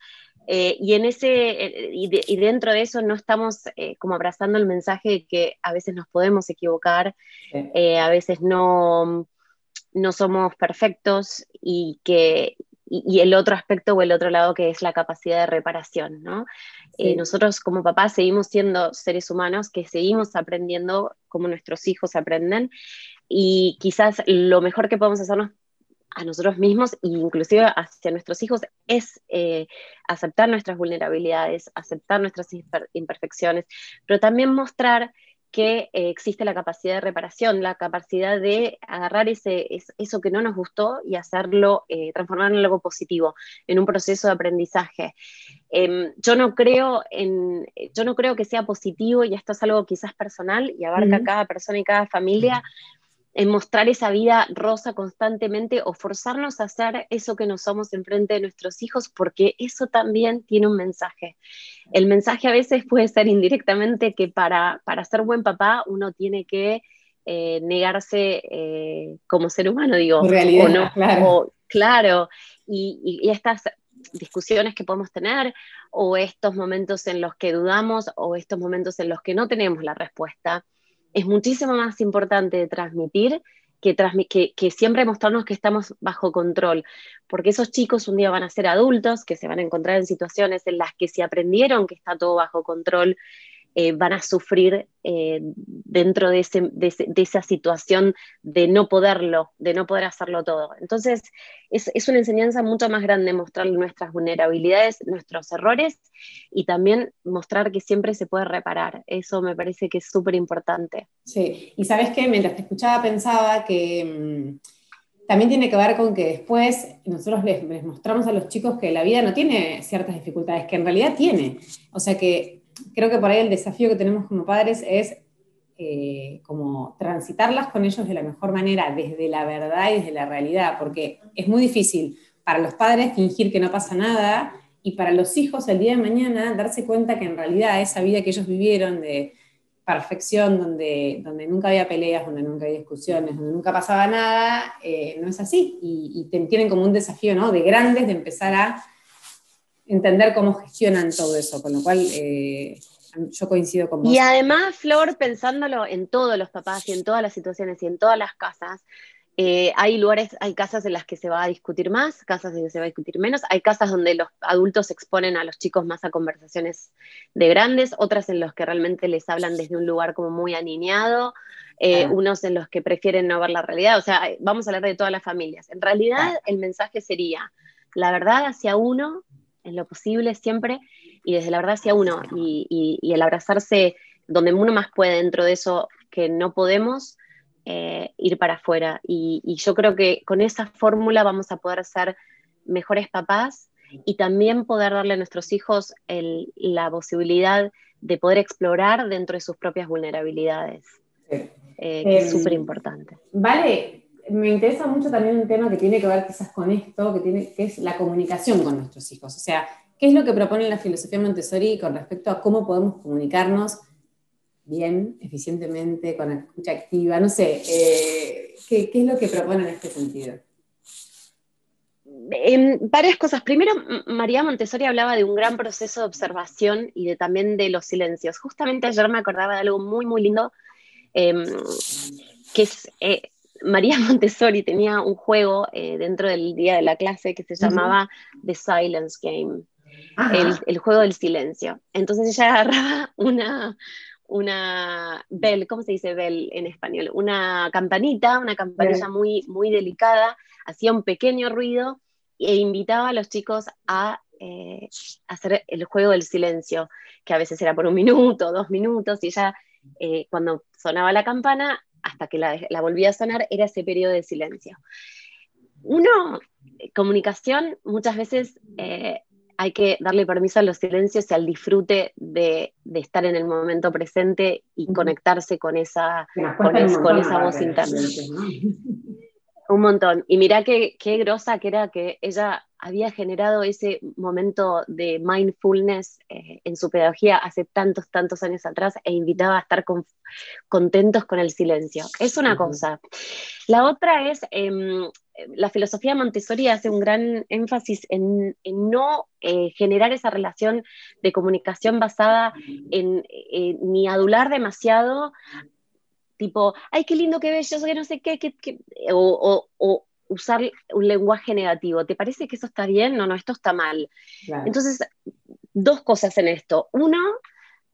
Eh, y, en ese, eh, y, dentro de eso no estamos eh, como abrazando el mensaje de que a veces nos podemos equivocar, a veces no, no somos perfectos y que y, el otro aspecto o el otro lado que es la capacidad de reparación, ¿no? Eh, nosotros como papás seguimos siendo seres humanos que seguimos aprendiendo como nuestros hijos aprenden y quizás lo mejor que podemos hacernos a nosotros mismos e inclusive hacia nuestros hijos es eh, aceptar nuestras vulnerabilidades, aceptar nuestras imperfecciones, pero también mostrar que eh, existe la capacidad de reparación, la capacidad de agarrar ese, eso que no nos gustó y hacerlo, eh, transformarlo en algo positivo, en un proceso de aprendizaje. Em, yo, no creo en, yo no creo que sea positivo, y esto es algo quizás personal y abarca a cada persona y cada familia, en mostrar esa vida rosa constantemente o forzarnos a hacer eso que no somos enfrente de nuestros hijos, porque eso también tiene un mensaje. El mensaje a veces puede ser indirectamente que para, para ser buen papá uno tiene que eh, negarse eh, como ser humano, digo. Realidad, o no, claro. claro, y, y estas discusiones que podemos tener o estos momentos en los que dudamos o estos momentos en los que no tenemos la respuesta es muchísimo más importante transmitir que, siempre mostrarnos que estamos bajo control, porque esos chicos un día van a ser adultos, que se van a encontrar en situaciones en las que si aprendieron que está todo bajo control, eh, van a sufrir eh, dentro de, esa situación de no poderlo, de no poder hacerlo todo. Entonces, es, una enseñanza mucho más grande mostrar nuestras vulnerabilidades, nuestros errores y también mostrar que siempre se puede reparar. Eso me parece que es súper importante. Sí, y sabes que mientras te escuchaba pensaba que... Mm, también tiene que ver con que después nosotros les, les, mostramos a los chicos que la vida no tiene ciertas dificultades, que en realidad tiene. O sea que creo que por ahí el desafío que tenemos como padres es eh, como transitarlas con ellos de la mejor manera, desde la verdad y desde la realidad, porque es muy difícil para los padres fingir que no pasa nada y para los hijos el día de mañana darse cuenta que en realidad esa vida que ellos vivieron de perfección, donde, donde nunca había peleas, donde nunca había discusiones, donde nunca pasaba nada, eh, no es así. Y, y, tienen como un desafío ¿no? de grandes de empezar a entender cómo gestionan todo eso, con lo cual eh, yo coincido con vos. Y además, Flor, pensándolo en todos los papás y en todas las situaciones y en todas las casas, eh, hay lugares, hay casas en las que se va a discutir más, casas en las que se va a discutir menos, hay casas donde los adultos exponen a los chicos más a conversaciones de grandes, otras en las que realmente les hablan desde un lugar como muy aniñado, eh, unos en los que prefieren no ver la realidad, o sea, vamos a hablar de todas las familias. En realidad, el mensaje sería la verdad hacia uno en lo posible siempre y desde la verdad hacia uno y, el abrazarse donde uno más puede dentro de eso que no podemos eh, ir para afuera. Y, yo creo que con esa fórmula vamos a poder ser mejores papás y también poder darle a nuestros hijos la posibilidad de poder explorar dentro de sus propias vulnerabilidades, eh, que es em, súper importante. Vale, me interesa mucho también un tema que tiene que ver quizás con esto, que, tiene, que es la comunicación con nuestros hijos. O sea, ¿qué es lo que propone la filosofía Montessori con respecto a cómo podemos comunicarnos bien, eficientemente, con escucha activa? No sé, eh, ¿qué, es lo que propone en este sentido? varias cosas. Primero, María Montessori hablaba de un gran proceso de observación y de, también de los silencios. Justamente ayer me acordaba de algo muy, muy lindo, em, que es eh, María Montessori tenía un juego eh, dentro del día de la clase que se llamaba The Silence Game, el, juego del silencio. Entonces ella agarraba una, una bell, ¿cómo se dice bell en español? Una campanita, una campanilla muy, muy delicada, hacía un pequeño ruido e invitaba a los chicos a eh, hacer el juego del silencio, que a veces era por un minuto, dos minutos, y ella eh, cuando sonaba la campana hasta que la, volvía a sonar, era ese periodo de silencio. Uno, comunicación, muchas veces eh, hay que darle permiso a los silencios y al disfrute de, estar en el momento presente y conectarse con esa, con, esa voz interna. Un montón. Y mira qué, qué grosa que era que ella había generado ese momento de mindfulness eh, en su pedagogía hace tantos, tantos años atrás e invitaba a estar contentos con el silencio. Es una cosa. La otra es, em, la filosofía Montessori hace un gran énfasis en, no eh, generar esa relación de comunicación basada en ni adular demasiado tipo, ay, qué lindo, qué bello, que no sé qué, o, usar un lenguaje negativo. ¿Te parece que eso está bien? No, no, esto está mal. Entonces, dos cosas en esto. Uno,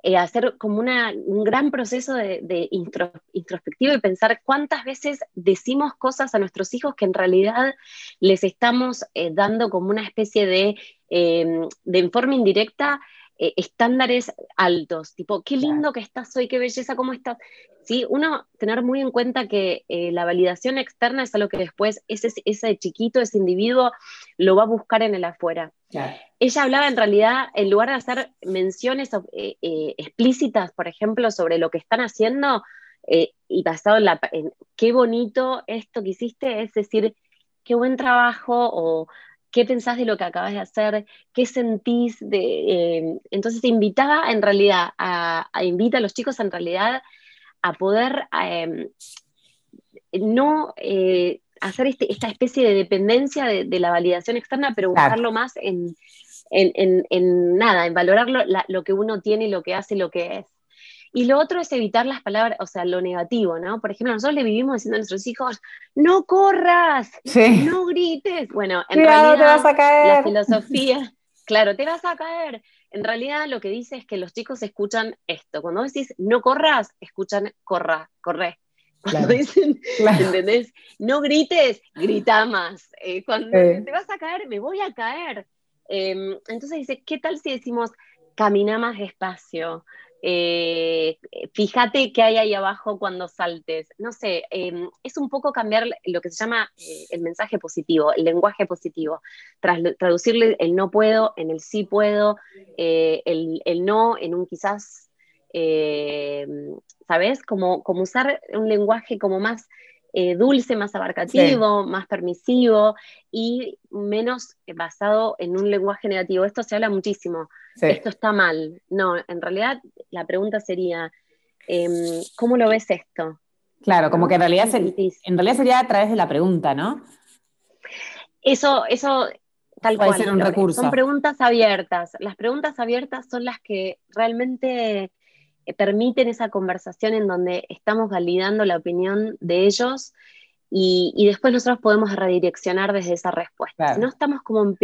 eh, hacer como un gran proceso de, introspectivo y pensar cuántas veces decimos cosas a nuestros hijos que en realidad les estamos eh, dando como una especie de, em, de forma indirecta, eh, estándares altos, tipo, qué lindo que estás hoy, qué belleza, cómo estás. ¿Sí? Uno, tener muy en cuenta que eh, la validación externa es algo que después ese, ese chiquito, ese individuo, lo va a buscar en el afuera. Ella hablaba en realidad, en lugar de hacer menciones eh, explícitas, por ejemplo, sobre lo que están haciendo, y basado en, la, en qué bonito esto que hiciste, es decir, qué buen trabajo o qué pensás de lo que acabas de hacer, qué sentís de... Eh, entonces invitaba en realidad, a, invita a los chicos en realidad a poder em, no eh, hacer este, esta especie de dependencia de, la validación externa, pero buscarlo más en, nada, en valorar lo, que uno tiene lo que hace lo que es. Y lo otro es evitar las palabras, o sea, lo negativo, ¿no? Por ejemplo, nosotros le vivimos diciendo a nuestros hijos, no corras, no grites. Bueno, en realidad, te vas a caer. la filosofía, claro, te vas a caer. En realidad lo que dice es que los chicos escuchan esto. Cuando decís no corras, escuchan corra, corre. Cuando dicen, ¿entendés? No grites, grita más. Eh, cuando te vas a caer, me voy a caer. Em, entonces dice, ¿qué tal si decimos camina más despacio? Eh, fíjate qué hay ahí abajo cuando saltes. No sé, em, es un poco cambiar lo que se llama eh, el mensaje positivo, el lenguaje positivo, traducirle el no puedo en el sí puedo, eh, el, no en un quizás, ¿sabes? Como, como usar un lenguaje como más dulce, más abarcativo, más permisivo y menos basado en un lenguaje negativo. Esto se habla muchísimo esto está mal. No, en realidad la pregunta sería, em, ¿cómo lo ves esto? Claro, como que en realidad, en realidad sería a través de la pregunta, ¿no? Eso, eso tal Puede ser un recurso. Son preguntas abiertas. Las preguntas abiertas son las que realmente eh, permiten esa conversación en donde estamos validando la opinión de ellos y, después nosotros podemos redireccionar desde esa respuesta. No estamos como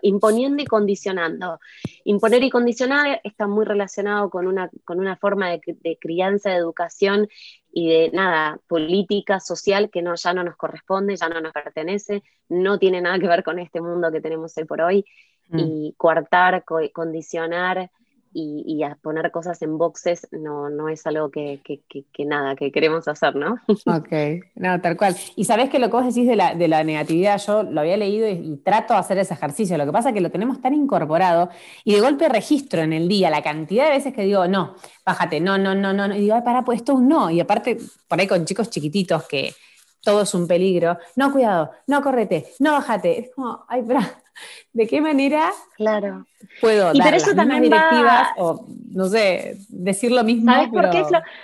imponiendo y condicionando. Imponer y condicionar está muy relacionado con una, con una forma de, crianza, de educación y de nada, política, social, que no, ya no nos corresponde, ya no nos pertenece, no tiene nada que ver con este mundo que tenemos hoy por hoy. Mm. Y coartar, condicionar, y, a poner cosas en boxes no, no es algo que, nada, que queremos hacer, ¿no? Ok, no, tal cual. Y sabes que lo que vos decís de la, de la negatividad, yo lo había leído y, trato de hacer ese ejercicio, lo que pasa es que lo tenemos tan incorporado y de golpe registro en el día la cantidad de veces que digo, no, bájate, no, no, no, no, y digo, ay, para, pues esto un no, y aparte, por ahí con chicos chiquititos que todo es un peligro, no, cuidado, no, correte, no, bájate, es como, ay, pero ¿De qué manera claro. puedo dar las directivas o, no sé, decir lo mismo? ¿Sabes por qué?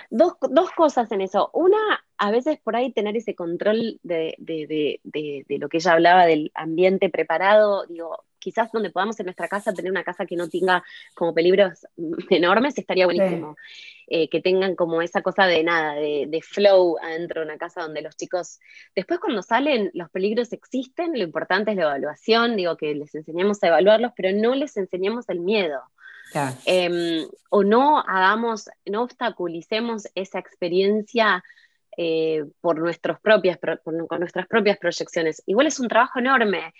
dos, dos, cosas en eso. Una, a veces por ahí tener ese control de, de, de, de, lo que ella hablaba del ambiente preparado, digo, quizás donde podamos en nuestra casa tener una casa que no tenga como peligros enormes, estaría buenísimo. Eh, que tengan como esa cosa de nada, de, flow adentro de una casa donde los chicos, después cuando salen, los peligros existen, lo importante es la evaluación, digo que les enseñemos a evaluarlos, pero no les enseñemos el miedo. Em, o no hagamos, no obstaculicemos esa experiencia eh, por, nuestros propias, con nuestras propias proyecciones. Igual es un trabajo enorme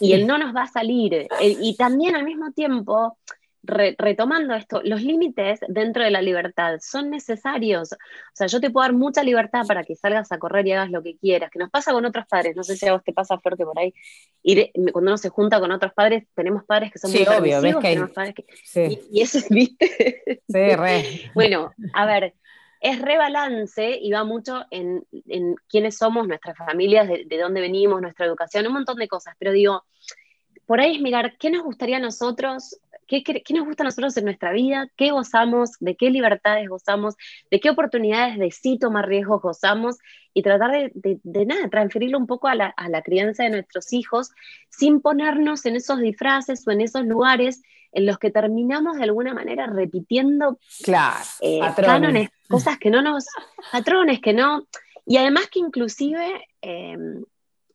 y él no nos va a salir. y también al mismo tiempo, retomando esto, los límites dentro de la libertad son necesarios. O sea, yo te puedo dar mucha libertad para que salgas a correr y hagas lo que quieras, que nos pasa con otros padres. No sé si a vos te pasa, Flor, que por ahí, ir, cuando uno se junta con otros padres, tenemos padres que son muy obvio, ves que y, eso es, ¿viste? Sí, re. bueno, a ver, es rebalance y va mucho en, quiénes somos, nuestras familias, de, de dónde venimos, nuestra educación, un montón de cosas, pero digo, por ahí es mirar qué nos gustaría a nosotros ¿Qué, nos gusta a nosotros en nuestra vida? ¿Qué gozamos? ¿De qué libertades gozamos? ¿De qué oportunidades de sí tomar riesgos gozamos? Y tratar de, nada, transferirlo un poco a la, crianza de nuestros hijos sin ponernos en esos disfraces o en esos lugares en los que terminamos de alguna manera repitiendo claro, eh, cánones, cosas que no nos, patrones que no, y además que inclusive em,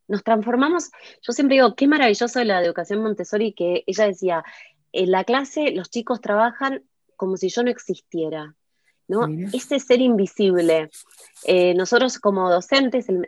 nos transformamos, yo siempre digo, qué maravilloso la educación Montessori que ella decía, en la clase los chicos trabajan como si yo no existiera. ¿no? Ese ser invisible. Eh, nosotros como docentes, el,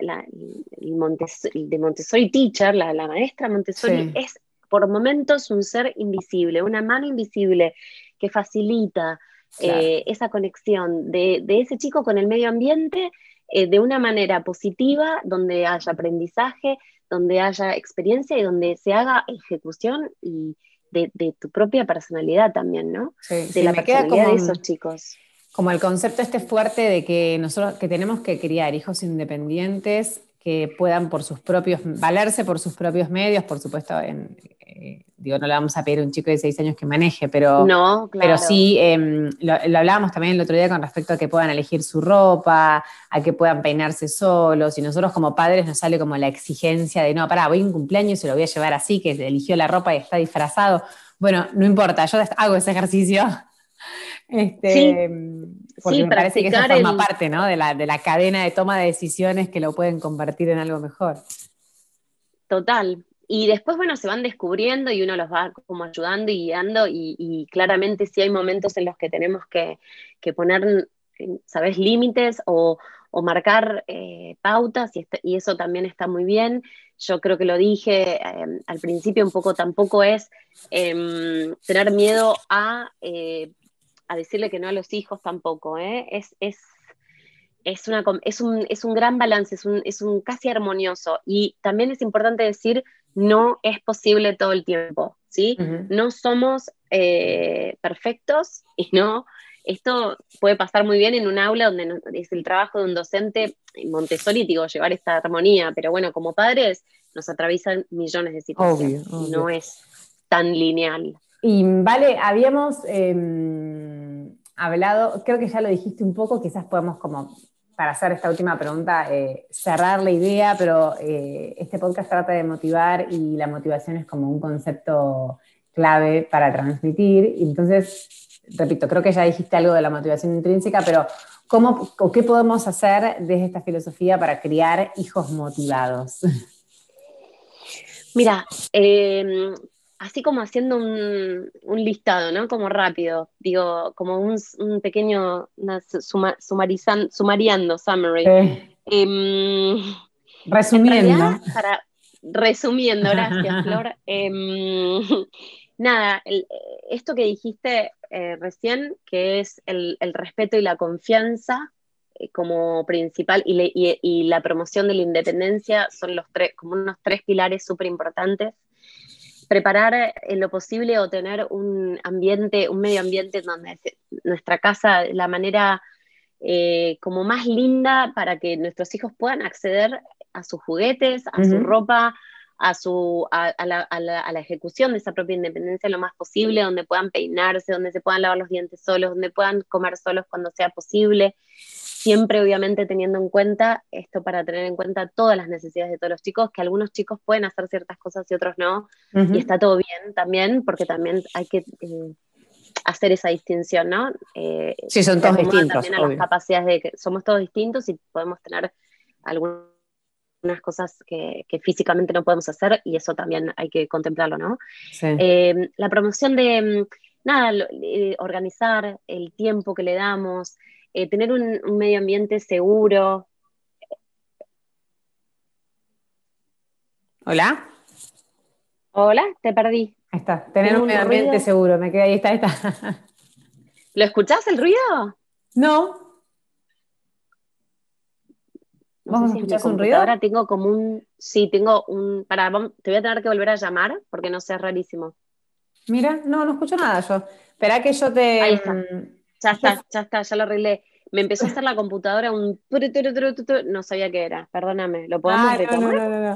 de Montessori Teacher, la, maestra Montessori, es por momentos un ser invisible, una mano invisible que facilita eh, esa conexión de, ese chico con el medio ambiente eh, de una manera positiva, donde haya aprendizaje, donde haya experiencia y donde se haga ejecución y de, tu propia personalidad también, ¿no? de la personalidad de esos chicos. Como el concepto este fuerte de que nosotros que tenemos que criar hijos independientes que puedan por sus propios, valerse por sus propios medios, por supuesto, en, eh, digo, no le vamos a pedir a un chico de seis años que maneje, pero, no, pero sí, em, lo, hablábamos también el otro día con respecto a que puedan elegir su ropa, a que puedan peinarse solos, y nosotros como padres nos sale como la exigencia de, no, pará, voy a un cumpleaños y se lo voy a llevar así, que eligió la ropa y está disfrazado. Bueno, no importa, yo hago ese ejercicio este, sí, porque me parece que eso forma parte ¿no? de, la, de la cadena de toma de decisiones que lo pueden convertir en algo mejor. Total. Y después, bueno, se van descubriendo y uno los va como ayudando y guiando y, claramente sí hay momentos en los que tenemos que, poner, ¿sabes?, límites o, marcar eh, pautas y, y, eso también está muy bien. Yo creo que lo dije em, al principio un poco, tampoco es em, tener miedo a eh, a decirle que no a los hijos tampoco, ¿eh? es, es, es, una, es, un, es un gran balance, es un, es un casi armonioso. Y también es importante decir, no es posible todo el tiempo, ¿sí? No somos eh, perfectos y no, esto puede pasar muy bien en un aula donde es el trabajo de un docente Montessori, digo, llevar esta armonía, pero bueno, como padres nos atraviesan millones de situaciones y no es tan lineal. Y vale, habíamos em, hablado, creo que ya lo dijiste un poco, quizás podemos como, para hacer esta última pregunta, eh, cerrar la idea, pero eh, este podcast trata de motivar y la motivación es como un concepto clave para transmitir. entonces, repito, creo que ya dijiste algo de la motivación intrínseca, pero ¿cómo o qué podemos hacer desde esta filosofía para criar hijos motivados? Mira, eh, así como haciendo un, listado, ¿no? Como rápido, digo, como un, pequeño, sumariando, summary. Em, resumiendo. para, resumiendo, gracias, Flor. Em, nada, esto que dijiste eh, recién, que es el, respeto y la confianza eh, como principal y, y, la promoción de la independencia son los tres, como unos tres pilares súper importantes preparar en lo posible o tener un ambiente, un medio ambiente donde nuestra casa, la manera eh, como más linda para que nuestros hijos puedan acceder a sus juguetes, a su ropa, a, su, a, la, a, la, ejecución de esa propia independencia lo más posible, donde puedan peinarse, donde se puedan lavar los dientes solos, donde puedan comer solos cuando sea posible, siempre obviamente teniendo en cuenta esto para tener en cuenta todas las necesidades de todos los chicos, que algunos chicos pueden hacer ciertas cosas y otros no, y está todo bien también, porque también hay que eh, hacer esa distinción, ¿no? Eh, sí, son todos distintos. También a las capacidades de que somos todos distintos y podemos tener algunas cosas que, físicamente no podemos hacer y eso también hay que contemplarlo, ¿no? Eh, la promoción de, nada, organizar el tiempo que le damos, eh, tener un, medio ambiente seguro. Hola. Hola, te perdí. Ahí está, tener un, medio ambiente seguro, me quedé ahí, está, ahí está. ¿Lo escuchás el ruido? No. ¿Vos escuchás un ruido? Ahora tengo como un. Sí, tengo un. Para, te voy a tener que volver a llamar porque no sé, es rarísimo. Mira, no, no escucho nada yo. Espera que yo te. Ahí está. Ya está, ya está, ya lo arreglé. Me empezó a hacer la computadora un... No sabía qué era, perdóname. ¿Lo podemos ah, retomar? No, no, no,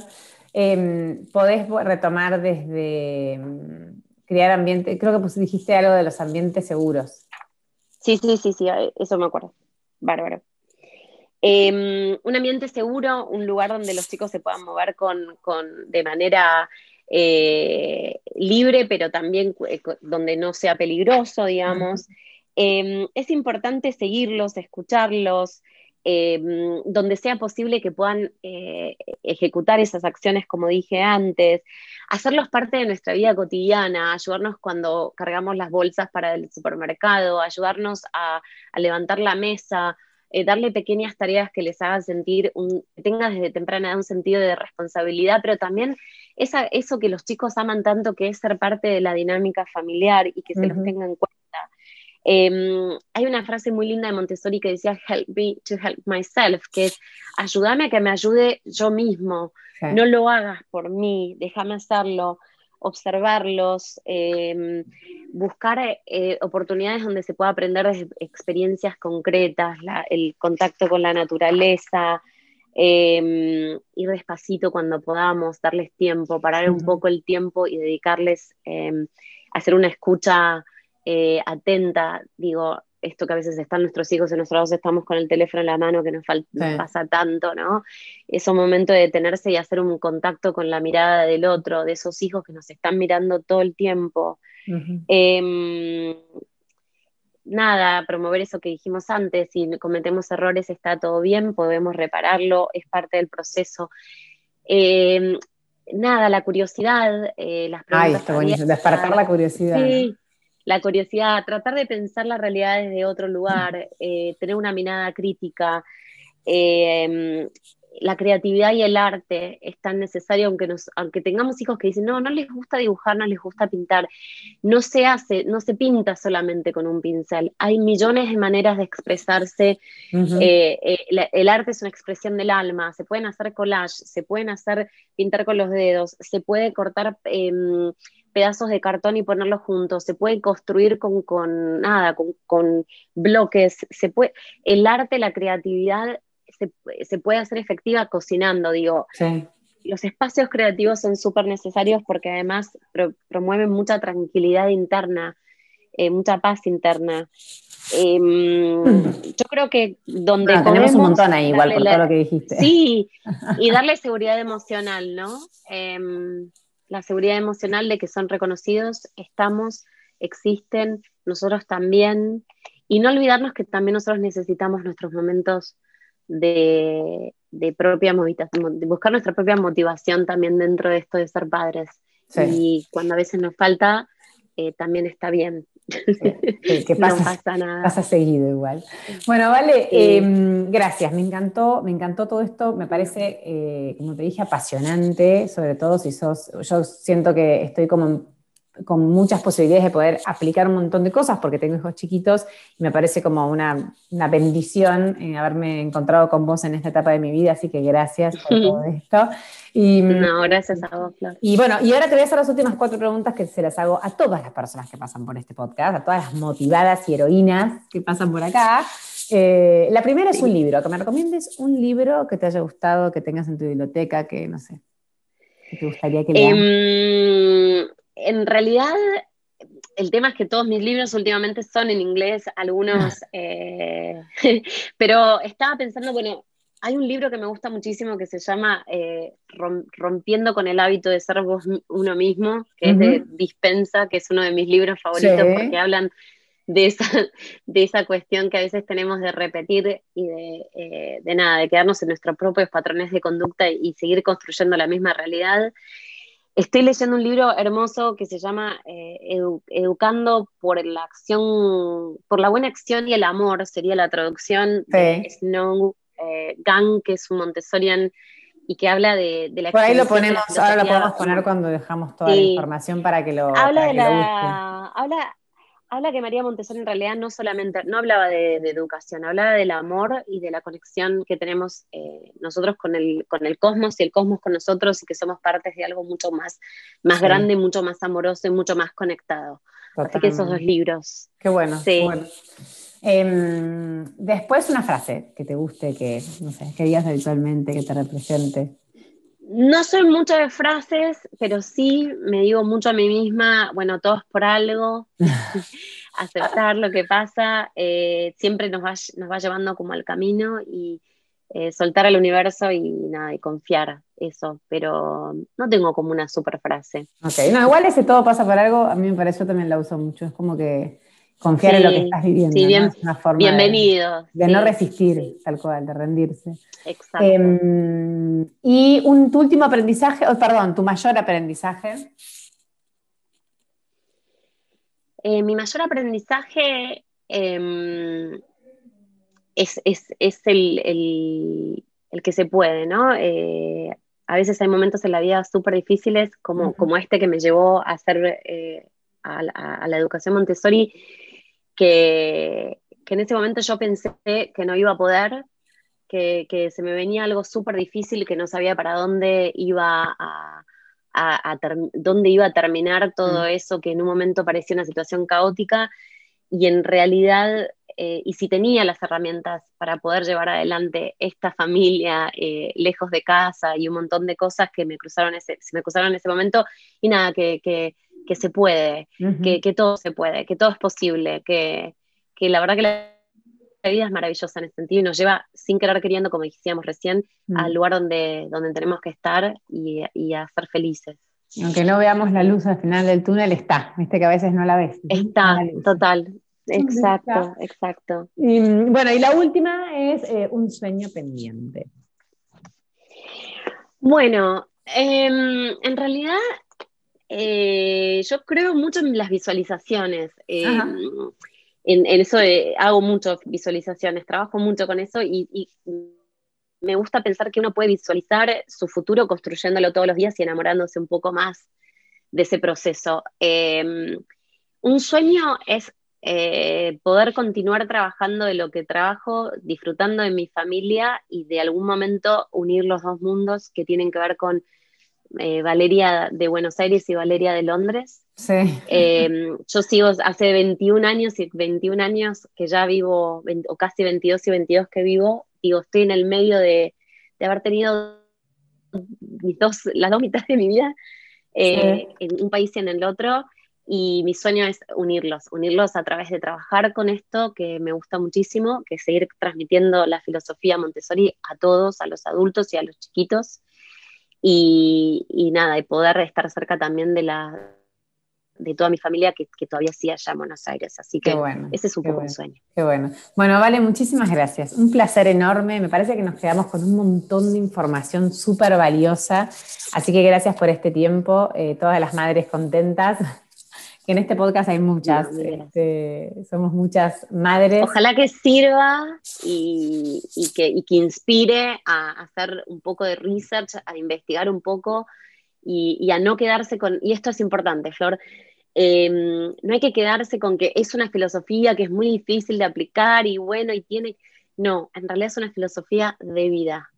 em, podés retomar desde mm, crear ambiente, creo que pues dijiste algo de los ambientes seguros. Sí, sí, sí, sí, eso me acuerdo. Bárbaro. Em, un ambiente seguro, un lugar donde los chicos se puedan mover con, de manera eh, libre, pero también eh, donde no sea peligroso, digamos. Em, es importante seguirlos, escucharlos, em, donde sea posible que puedan eh, ejecutar esas acciones, como dije antes, hacerlos parte de nuestra vida cotidiana, ayudarnos cuando cargamos las bolsas para el supermercado, ayudarnos a, levantar la mesa, eh, darle pequeñas tareas que les hagan sentir, un, que tengan desde temprana un sentido de responsabilidad, pero también esa, eso que los chicos aman tanto, que es ser parte de la dinámica familiar y que se los tenga en cuenta. Em, hay una frase muy linda de Montessori que decía, help me to help myself, que es, ayúdame a que me ayude yo mismo, no lo hagas por mí, déjame hacerlo, observarlos, em, buscar eh, oportunidades donde se pueda aprender de experiencias concretas, el contacto con la naturaleza, eh, ir despacito cuando podamos, darles tiempo, parar un poco el tiempo y dedicarles em, a hacer una escucha eh, atenta, digo, esto que a veces están nuestros hijos y nosotros estamos con el teléfono en la mano, que nos, pasa tanto, ¿no? Es un momento de detenerse y hacer un contacto con la mirada del otro, de esos hijos que nos están mirando todo el tiempo. Em, nada, promover eso que dijimos antes, si cometemos errores está todo bien, podemos repararlo, es parte del proceso. Em, nada, la curiosidad, eh, las preguntas. Ay, está buenísimo, despertar la curiosidad. Sí, la curiosidad, tratar de pensar la realidad desde otro lugar, eh, tener una mirada crítica. Eh, la creatividad y el arte es tan necesario, aunque, nos, aunque tengamos hijos que dicen, no, no les gusta dibujar, no les gusta pintar, no se hace, no se pinta solamente con un pincel, hay millones de maneras de expresarse, eh, el arte es una expresión del alma, se pueden hacer collage, se pueden hacer pintar con los dedos, se puede cortar em, pedazos de cartón y ponerlos juntos, se puede construir con, nada, con, bloques, se puede, el arte, la creatividad se, puede hacer efectiva cocinando, digo. Los espacios creativos son súper necesarios porque además promueven mucha tranquilidad interna, eh, mucha paz interna. Em, yo creo que donde ah, tenemos un montón ahí igual por todo lo que dijiste. Sí, y darle seguridad emocional, ¿no? Em, la seguridad emocional de que son reconocidos, estamos, existen, nosotros también, y no olvidarnos que también nosotros necesitamos nuestros momentos de, propia motivación, de buscar nuestra propia motivación también dentro de esto de ser padres. Y cuando a veces nos falta, eh, también está bien. Que pasa, no pasa nada. Pasa seguido igual. Bueno, vale, em, gracias, me encantó, me encantó todo esto, me parece, eh, como te dije, apasionante, sobre todo si sos, yo siento que estoy como con muchas posibilidades de poder aplicar un montón de cosas porque tengo hijos chiquitos y me parece como una, bendición eh, haberme encontrado con vos en esta etapa de mi vida, así que gracias por todo esto. Y, no, gracias a vos, Y bueno, y ahora te voy a hacer las últimas cuatro preguntas que se las hago a todas las personas que pasan por este podcast, a todas las motivadas y heroínas que pasan por acá. Eh, la primera es un libro, que me recomiendes un libro que te haya gustado, que tengas en tu biblioteca, que no sé, que te gustaría que leas. Em, en realidad, el tema es que todos mis libros últimamente son en inglés, algunos, eh, pero estaba pensando, bueno, hay un libro que me gusta muchísimo que se llama eh, Rompiendo con el hábito de ser vos uno mismo, que es de Dispensa, que es uno de mis libros favoritos porque hablan de esa, de esa cuestión que a veces tenemos de repetir y de, eh, de nada, de quedarnos en nuestros propios patrones de conducta y seguir construyendo la misma realidad. Estoy leyendo un libro hermoso que se llama eh, Educando por la acción, por la buena acción y el amor, sería la traducción de Snow eh, Gang, que es un Montessorian y que habla de, la Por ahí lo ponemos, ahora lo podemos poner cuando dejamos toda la información para que lo, habla de la, habla, habla que María Montessori en realidad no solamente, no hablaba de, educación, hablaba del amor y de la conexión que tenemos eh, nosotros con el, con el cosmos y el cosmos con nosotros y que somos partes de algo mucho más, más grande, mucho más amoroso y mucho más conectado. Así que esos dos libros. Qué bueno. Sí. Em, después una frase que te guste, que, no sé, que digas habitualmente, que te represente. No soy mucho de frases, pero sí me digo mucho a mí misma, bueno, todos por algo, aceptar lo que pasa, eh, siempre nos va, nos va llevando como al camino y eh, soltar al universo y nada, y confiar eso, pero no tengo como una super frase. Ok, no, igual ese todo pasa por algo, a mí me parece, yo también la uso mucho, es como que confiar en lo que estás viviendo. Sí, bien, bienvenido. De, no resistir, tal cual, de rendirse. Exacto. Em, y un, tu último aprendizaje, oh, perdón, tu mayor aprendizaje. Eh, mi mayor aprendizaje em, es, el, que se puede, ¿no? Eh, a veces hay momentos en la vida súper difíciles, como, como este que me llevó a hacer eh, a, la educación Montessori, que, en ese momento yo pensé que no iba a poder, que, se me venía algo súper difícil, que no sabía para dónde iba a, dónde iba a terminar todo eso, que en un momento parecía una situación caótica, y en realidad eh, y si tenía las herramientas para poder llevar adelante esta familia eh, lejos de casa y un montón de cosas que me cruzaron ese, se me cruzaron en ese momento, y nada, que, que, que se puede, que, que, todo se puede, que todo es posible, que, que la verdad que la vida es maravillosa en ese sentido y nos lleva sin querer queriendo, como decíamos recién, al mm. lugar donde, donde tenemos que estar y, y a ser felices. Aunque no veamos la luz al final del túnel, está, viste que a veces no la ves. Está, total, Exacto, exacto. Y, bueno, y la última es eh, un sueño pendiente. Bueno, em, en realidad eh, yo creo mucho en las visualizaciones. Em, en, eso hago muchas visualizaciones, trabajo mucho con eso y, me gusta pensar que uno puede visualizar su futuro construyéndolo todos los días y enamorándose un poco más de ese proceso. Em, un sueño es eh, poder continuar trabajando de lo que trabajo, disfrutando de mi familia y de algún momento unir los dos mundos que tienen que ver con eh, Valeria de Buenos Aires y Valeria de Londres. Sí. Em, yo sigo hace 21 años y 21 años que ya vivo, o casi 22 y 22 que vivo, digo, estoy en el medio de, de haber tenido dos, las dos mitades de mi vida eh, en un país y en el otro y mi sueño es unirlos, unirlos a través de trabajar con esto que me gusta muchísimo, que es seguir transmitiendo la filosofía Montessori a todos, a los adultos y a los chiquitos. Y, y nada, y poder estar cerca también de la de toda mi familia que, que, todavía sigue allá en Buenos Aires. Así que ese es un poco un sueño. Qué bueno. Bueno, Vale, muchísimas gracias. Un placer enorme. Me parece que nos quedamos con un montón de información súper valiosa. Así que gracias por este tiempo. Eh, todas las madres contentas en este podcast hay muchas, este, somos muchas madres. Ojalá que sirva y, que, inspire a, hacer un poco de research, a investigar un poco y, a no quedarse con, y esto es importante, Flor, em, no hay que quedarse con que es una filosofía que es muy difícil de aplicar y bueno, y tiene, no, en realidad es una filosofía de vida,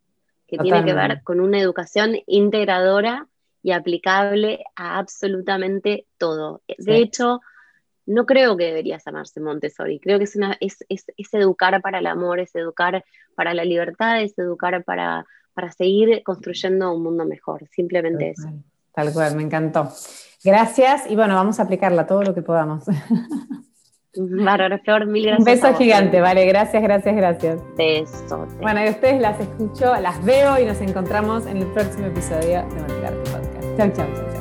que tiene que ver con una educación integradora y aplicable a absolutamente todo. De hecho, no creo que debería llamarse Montessori, creo que es, una, es, educar para el amor, es educar para la libertad, es educar para, para seguir construyendo un mundo mejor, simplemente eso. Tal cual, me encantó. Gracias y bueno, vamos a aplicarla todo lo que podamos. Bárbara Flor, mil gracias. Un beso gigante, vale, gracias, gracias, gracias. Beso. Bueno, y ustedes las escucho, las veo y nos encontramos en el próximo episodio de Motivarte 这样讲讲